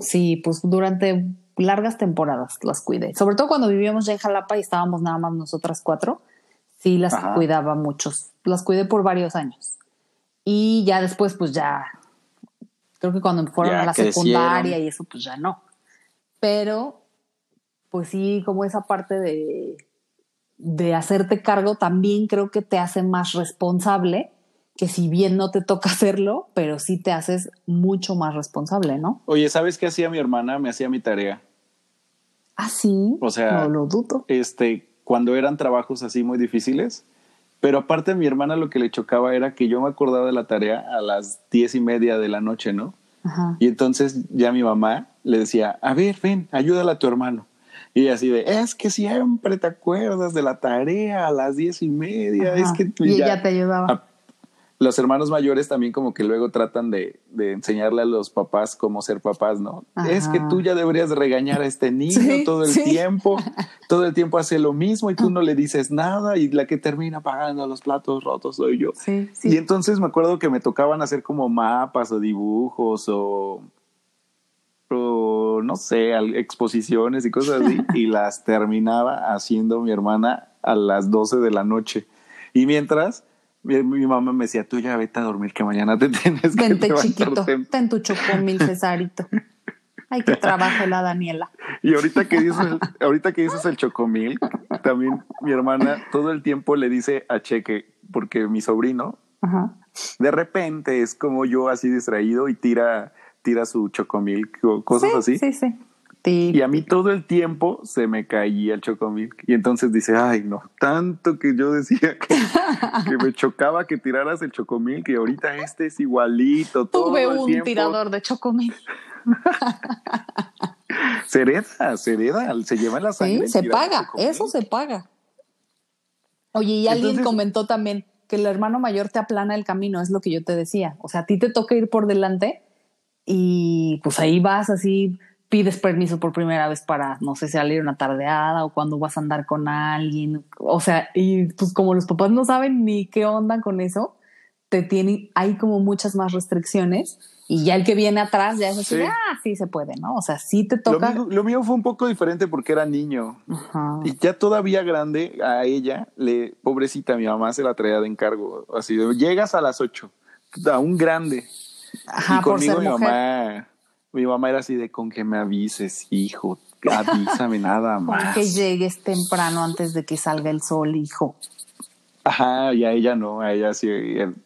Sí, pues durante largas temporadas las cuidé. Sobre todo cuando vivíamos ya en Jalapa y estábamos nada más nosotras cuatro, sí las Ajá. cuidaba muchos. Las cuidé por varios años. Y ya después, pues ya, creo que cuando fueron Ya a la crecieron. secundaria y eso, pues ya no. Pero, pues sí, como esa parte de, de hacerte cargo también creo que te hace más responsable, que si bien no te toca hacerlo, pero sí te haces mucho más responsable, ¿no? Oye, ¿sabes qué hacía mi hermana? Me hacía mi tarea. Ah, sí. O sea, no lo dudo. Este, cuando eran trabajos así muy difíciles. Pero aparte a mi hermana lo que le chocaba era que yo me acordaba de la tarea a las diez y media de la noche, ¿no? Ajá. Y entonces ya mi mamá le decía, a ver, ven, ayúdale a tu hermano. Y así de, es que siempre te acuerdas de la tarea a las diez y media. Ajá. Es que y ya- ella te ayudaba. Los hermanos mayores también como que luego tratan de, de enseñarle a los papás cómo ser papás, ¿no? Ajá. Es que tú ya deberías de regañar a este niño Sí, todo el sí. tiempo, todo el tiempo hace lo mismo y tú no le dices nada y la que termina pagando los platos rotos soy yo. Sí, Y entonces me acuerdo que me tocaban hacer como mapas o dibujos o, o no sé, exposiciones y cosas así y las terminaba haciendo mi hermana a las 12 de la noche. Y mientras mi, mi mamá me decía, tú ya vete a dormir que mañana te tienes que Vente chiquito, tem-". ten tu chocomil Cesarito. Ay, qué trabajo la Daniela. Y ahorita que dices, ahorita que dices el chocomil, también mi hermana todo el tiempo le dice a Cheque, porque mi sobrino, Ajá. de repente es como yo así distraído y tira, tira su chocomil, cosas sí, así. Sí, sí. Y a mí todo el tiempo se me caía el chocomilk. Y entonces dice, ay, no, tanto que yo decía que, que me chocaba que tiraras el chocomilk y ahorita este es igualito. Tuve un tiempo. tirador de chocomil. Se hereda, se hereda, se lleva la sangre. Sí, se paga, eso se paga. Oye, y alguien Entonces- comentó también que el hermano mayor te aplana el camino, es lo que yo te decía. O sea, a ti te toca ir por delante y pues ahí vas así, pides permiso por primera vez para, no sé, salir una tardeada o cuando vas a andar con alguien. O sea, y pues como los papás no saben ni qué onda con eso, te tienen, hay como muchas más restricciones y ya el que viene atrás ya es así, Sí. ah, sí se puede, ¿no? O sea, sí te Lo toca. mío, lo mío fue un poco diferente porque era niño. Ajá. Y ya todavía grande, a ella, le, pobrecita, mi mamá se la traía de encargo. Así de, llegas a las 8, aún grande. Ajá, y por conmigo ser mi mujer. mamá, mi mamá era así de con que me avises, hijo, avísame nada Con más. que llegues temprano antes de que salga el sol, hijo. Ajá, y a ella no, a ella sí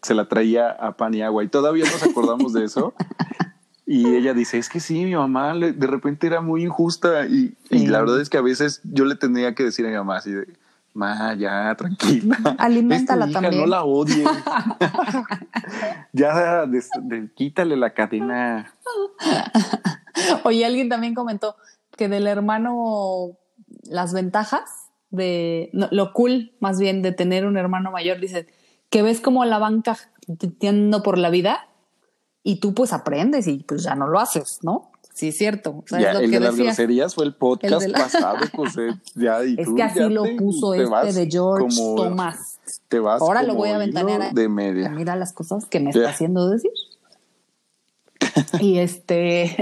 se la traía a pan y agua. Y todavía nos acordamos de eso. Y ella dice, es que sí, mi mamá de repente era muy injusta. Y, y la verdad es que a veces yo le tenía que decir a mi mamá así de, ma, ya, tranquila. Aliméntala hija, también. No la odies. ya, des- quítale la cadena. Oye, alguien también comentó que del hermano, las ventajas de no, lo cool, más bien, de tener un hermano mayor, dice que ves como la banca yendo por la vida y tú pues aprendes y pues ya no lo haces, ¿no? Sí, es cierto. O sea, Ya, es lo el que de las groserías fue el podcast El de la- pasado, José. Ya, y Es tú que así lo te- puso te este de George como- Thomas. Te vas Ahora lo voy a ventanear de media. Mira las cosas que me Ya. está haciendo decir. y este.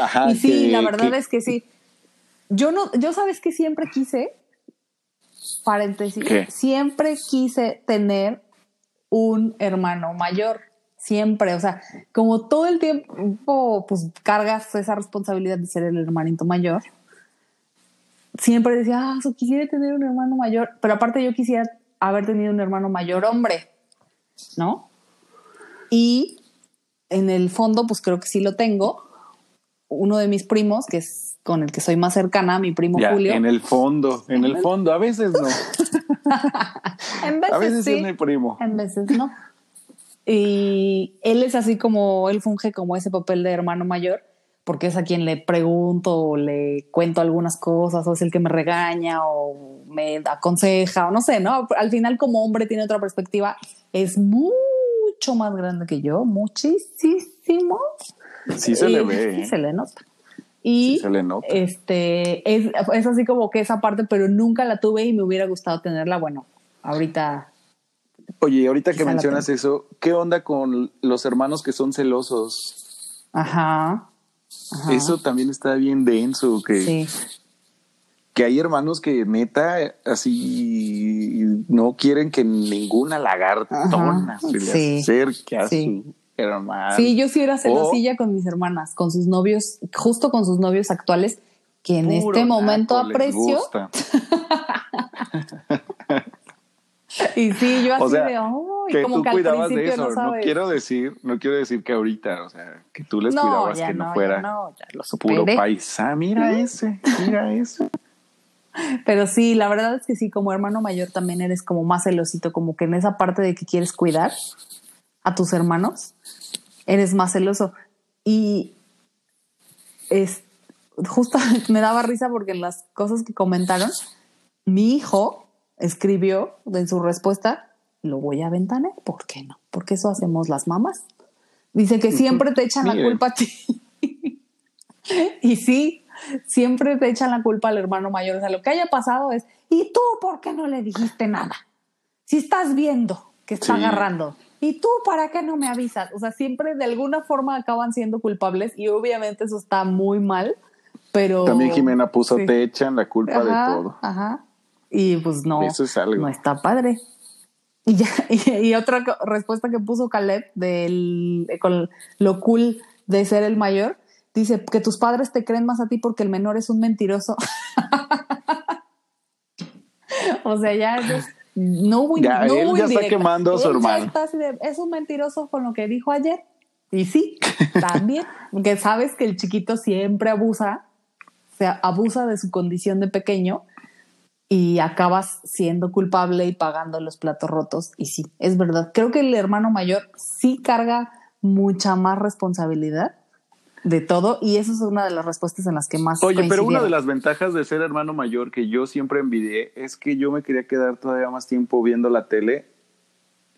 Ajá, y sí, que- la verdad que- es que sí. Yo no, yo sabes que siempre quise, paréntesis, ¿Qué? siempre quise tener un hermano mayor. Siempre, o sea, como todo el tiempo, pues cargas esa responsabilidad de ser el hermanito mayor. Siempre decía, ah, so, quisiera tener un hermano mayor, pero aparte yo quisiera haber tenido un hermano mayor hombre, ¿no? Y en el fondo, pues creo que sí lo tengo. Uno de mis primos, que es con el que soy más cercana, mi primo Ya, Julio. en el fondo, en el fondo, a veces no. En veces, A veces sí sí, es mi primo. en veces no. Y él es así como, él funge como ese papel de hermano mayor, porque es a quien le pregunto o le cuento algunas cosas, o es el que me regaña o me aconseja, o no sé, ¿no? Al final como hombre tiene otra perspectiva, es mucho más grande que yo, muchísimo. Sí se le ve. sí ¿eh? se le nota. Y Sí se le nota. este es, es así como que esa parte, pero nunca la tuve y me hubiera gustado tenerla. Bueno, ahorita Oye, ahorita que Quizá mencionas eso, ¿qué onda con los hermanos que son celosos? Ajá. Ajá. Eso también está bien denso, que, Sí. que hay hermanos que neta así no quieren que ninguna lagartona Ajá, se le sí, acerque a sí. su hermano. Sí, yo sí era O- celosilla con mis hermanas, con sus novios, justo con sus novios actuales, que en este momento aprecio. Y sí, yo así O sea, de, oh, que como tú que al cuidabas de principio eso. no quiero decir, no quiero decir que ahorita, o sea, que tú les no, cuidabas que no, no, fuera ya no, ya lo puro paisa. Mira ese, mira ese. Pero sí, la verdad es que sí, como hermano mayor también eres como más celosito, como que en esa parte de que quieres cuidar a tus hermanos, eres más celoso. Y es justo me daba risa porque en las cosas que comentaron, mi hijo escribió en su respuesta, lo voy a ventanear, ¿por qué no? Porque eso hacemos las mamás. Dice que siempre te echan la culpa a ti. y sí, siempre te echan la culpa al hermano mayor. O sea, lo que haya pasado es, ¿y tú por qué no le dijiste nada? Si estás viendo que está Sí. agarrando, ¿y tú para qué no me avisas? O sea, siempre de alguna forma acaban siendo culpables y obviamente eso está muy mal, pero... También Jimena puso, Sí. te echan la culpa Ajá, de todo. Ajá. Y pues no, Eso es algo. no está padre. Y, ya, y, y otra respuesta que puso Caleb del, con lo cool de ser el mayor, dice que tus padres te creen más a ti porque el menor es un mentiroso. o sea, ya no hubo Ya, no él ya está quemando a su Él hermano. está así de, es un mentiroso con lo que dijo ayer. Y sí, también, porque sabes que el chiquito siempre abusa, o sea, abusa de su condición de pequeño y acabas siendo culpable y pagando los platos rotos. Y sí, es verdad. Creo que el hermano mayor sí carga mucha más responsabilidad de todo y eso es una de las respuestas en las que más Oye, pero una de las ventajas de ser hermano mayor que yo siempre envidié es que yo me quería quedar todavía más tiempo viendo la tele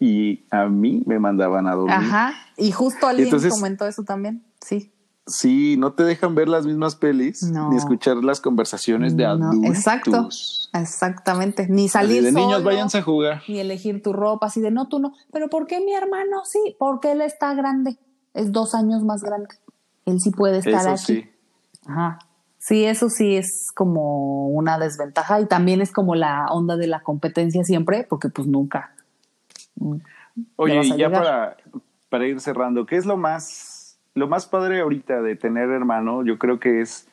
y a mí me mandaban a dormir. Ajá, y justo alguien entonces- comentó eso también, sí. Sí, no te dejan ver las mismas pelis No. ni escuchar las conversaciones de No, adultos. exacto. Exactamente, ni Así salir de niños, váyanse a jugar. ni elegir tu ropa, así de no, tú no. Pero ¿por qué mi hermano sí? Porque él está grande, es dos años más grande. Él sí puede estar Eso aquí. sí. Ajá. Sí, eso sí es como una desventaja y también es como la onda de la competencia siempre, porque pues nunca. mm, Oye, y ya para, para ir cerrando, ¿qué es lo más, lo más padre ahorita de tener hermano? Yo creo que es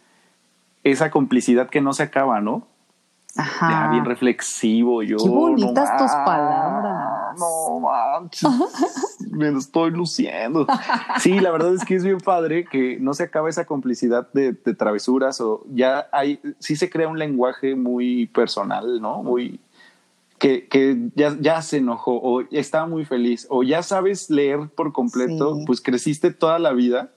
esa complicidad que no se acaba, ¿no? Ajá. Ya bien reflexivo yo. Qué bonitas no tus palabras. No manches. Me estoy luciendo. Sí, la verdad es que es bien padre que no se acaba esa complicidad de, de travesuras o ya hay, sí se crea un lenguaje muy personal, ¿no? Muy que, que ya, ya se enojó o está muy feliz o ya sabes leer por completo, Sí. pues creciste toda la vida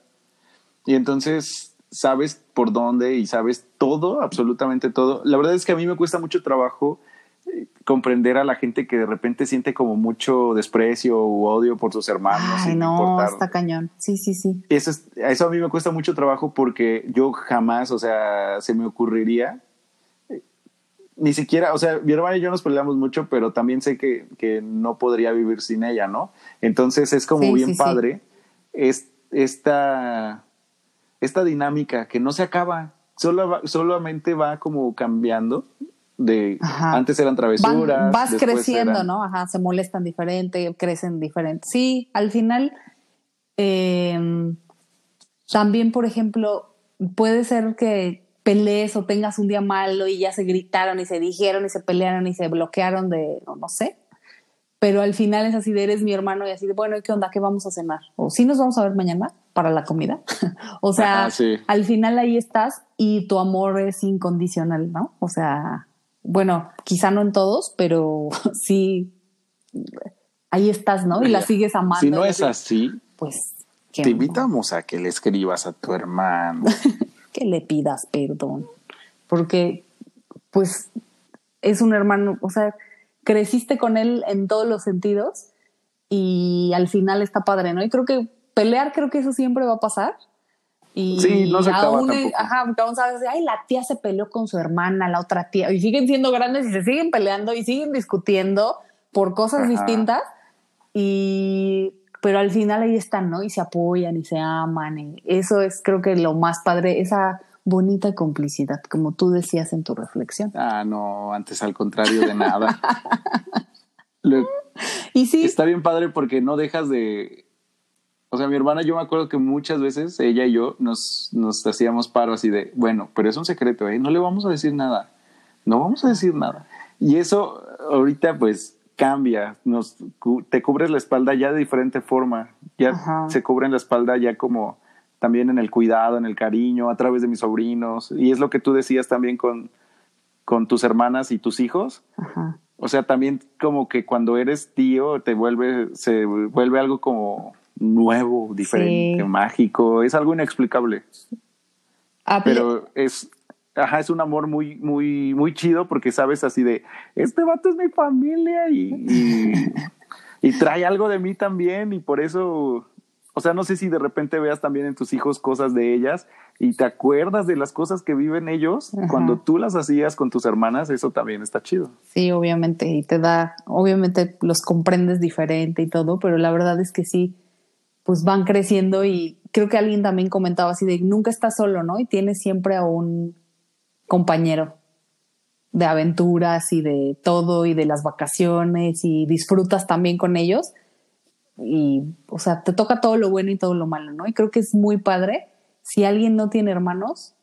y entonces sabes por dónde y sabes todo, absolutamente todo. La verdad es que a mí me cuesta mucho trabajo eh, comprender a la gente que de repente siente como mucho desprecio u odio por sus hermanos. Ay, no, importar. está cañón. Sí, sí, sí. Eso, es- eso a mí me cuesta mucho trabajo porque yo jamás, o sea, se me ocurriría, ni siquiera, o sea, mi hermana y yo nos peleamos mucho, pero también sé que, que no podría vivir sin ella, ¿no? Entonces es como Sí, bien sí, padre es, esta, esta dinámica que no se acaba, solo solamente va como cambiando. De Ajá. antes eran Van- travesuras, vas creciendo, eran- ¿no? Ajá, se molestan diferente, crecen diferente. Sí, al final, eh, también, por ejemplo, puede ser que pelees o tengas un día malo y ya se gritaron y se dijeron y se pelearon y se bloquearon de, no, no sé. Pero al final es así de eres mi hermano y así de, bueno, ¿y ¿qué onda? ¿Qué vamos a cenar? O sí nos vamos a ver mañana para la comida. o sea, sí. al final ahí estás y tu amor es incondicional, ¿no? O sea, bueno, quizá no en todos, pero sí, ahí estás, ¿no? Y la sigues amando. Si no es así, Pues, ¿qué te invitamos a que le escribas a tu hermano. que le pidas perdón. Porque, pues, es un hermano, o sea, creciste con él en todos los sentidos y al final está padre, ¿no? Y creo que pelear, creo que eso siempre va a pasar. Y Sí, no se acaba aún, tampoco. Ajá, porque ay, la tía se peleó con su hermana, la otra tía, y siguen siendo grandes y se siguen peleando y siguen discutiendo por cosas Ajá. distintas. Y pero al final ahí están, ¿no? Y se apoyan y se aman. Y eso es creo que lo más padre, esa bonita complicidad, como tú decías en tu reflexión. Ah, no, antes al contrario de nada. Lo- Y sí, está bien padre porque no dejas de... O sea, mi hermana, yo me acuerdo que muchas veces ella y yo nos, nos hacíamos paro así de, bueno, pero es un secreto, ¿eh? No le vamos a decir nada. No vamos a decir nada. Y eso ahorita pues cambia. Nos, te cubres la espalda ya de diferente forma. Ya Ajá. se cubren la espalda ya como también en el cuidado, en el cariño, a través de mis sobrinos. Y es lo que tú decías también con, con tus hermanas y tus hijos. Ajá. O sea, también como que cuando eres tío te vuelve, se vuelve algo como nuevo, diferente, Sí. mágico, es algo inexplicable. Pero es, ajá, es un amor muy, muy, muy chido porque sabes así de, este vato es mi familia y, y, y trae algo de mí también y por eso, o sea, no sé si de repente veas también en tus hijos cosas de ellas y te acuerdas de las cosas que viven ellos Ajá. cuando tú las hacías con tus hermanas, eso también está chido. Sí, obviamente, y te da, obviamente los comprendes diferente y todo, pero la verdad es que sí, pues van creciendo y creo que alguien también comentaba así de nunca estás solo, ¿no? Y tienes siempre a un compañero de aventuras y de todo y de las vacaciones y disfrutas también con ellos y, o sea, te toca todo lo bueno y todo lo malo, ¿no? Y creo que es muy padre si alguien no tiene hermanos,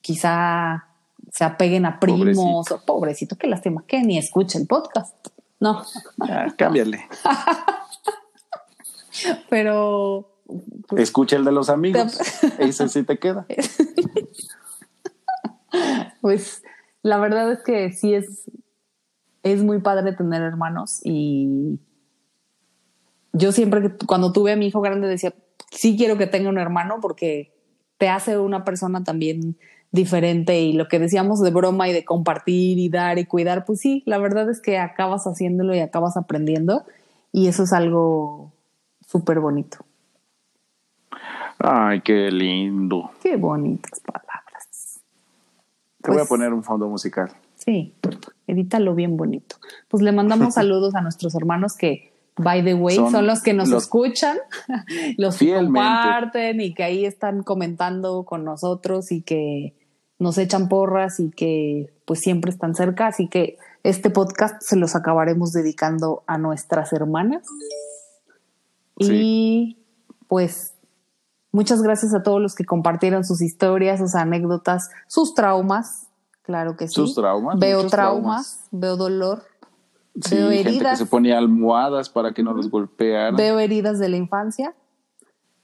quizá se apeguen a primos, pobrecito, o, pobrecito que lástima, que ni escuche el podcast. No. Ah, cámbiale. Pero. Pues, Escucha el de los amigos. Ese sí te queda. pues la verdad es que sí es, es muy padre tener hermanos y yo siempre que cuando tuve a mi hijo grande decía, sí quiero que tenga un hermano porque te hace una persona también diferente y lo que decíamos de broma y de compartir y dar y cuidar, pues sí, la verdad es que acabas haciéndolo y acabas aprendiendo y eso es algo súper bonito. Ay, qué lindo. Qué bonitas palabras. Te voy a pues poner un fondo musical. Sí, edítalo bien bonito. Pues le mandamos saludos a nuestros hermanos que by the way, son, los que nos escuchan, los que comparten y que ahí están comentando con nosotros y que nos echan porras y que pues siempre están cerca. Así que este podcast se los acabaremos dedicando a nuestras hermanas. Y pues muchas gracias a todos los que compartieron sus historias, sus anécdotas, sus traumas. Claro que sí. Sus traumas. Veo traumas, veo dolor. veo heridas. que se ponía almohadas para que no los golpearan. Veo heridas de la infancia.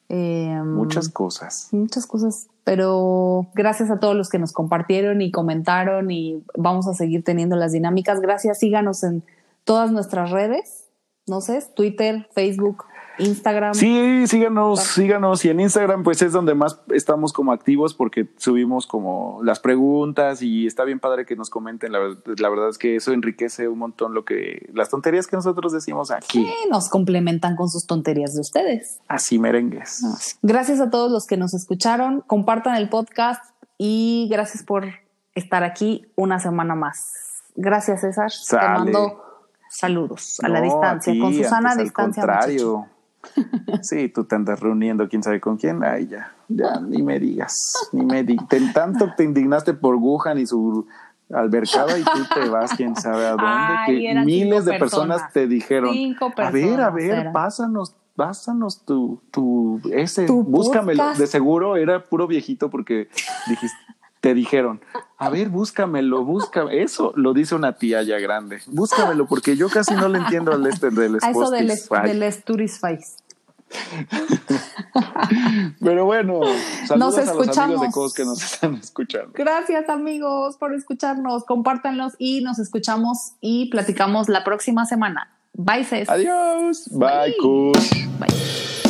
Em, muchas cosas. Muchas cosas. Pero gracias a todos los que nos compartieron y comentaron y vamos a seguir teniendo las dinámicas. Gracias, síganos en todas nuestras redes. No sé, Twitter, Facebook, Instagram. Sí, síganos, síganos. Y en Instagram, pues es donde más estamos como activos porque subimos como las preguntas y está bien padre que nos comenten. La, verdad es que eso enriquece un montón lo que, las tonterías que nosotros decimos aquí. Sí, nos complementan con sus tonterías de ustedes. Así merengues. Gracias a todos los que nos escucharon. Compartan el podcast y gracias por estar aquí una semana más. Gracias, César. Te mando saludos a la distancia, con Susana a distancia. contrario. Sí, tú te andas reuniendo quién sabe con quién. Ay, ya, ya, ni me digas, ni me digas. Tanto te indignaste por Wuhan y su albercada y tú te vas quién sabe a dónde. que miles de personas, te dijeron, a ver, a ver, pásanos, pásanos tu, tu, ese, búscamelo. De seguro era puro viejito porque dijiste, te dijeron, a ver, búscamelo, búscame. Eso lo dice una tía ya grande. Búscamelo, porque yo casi no le entiendo al este del A eso del, del. Pero bueno, saludos nos escuchamos. a los amigos de Cos que nos están escuchando. Gracias amigos por escucharnos, compártanlos y nos escuchamos y platicamos la próxima semana. Bye, Cés. Adiós. Bye, Bye. Bye.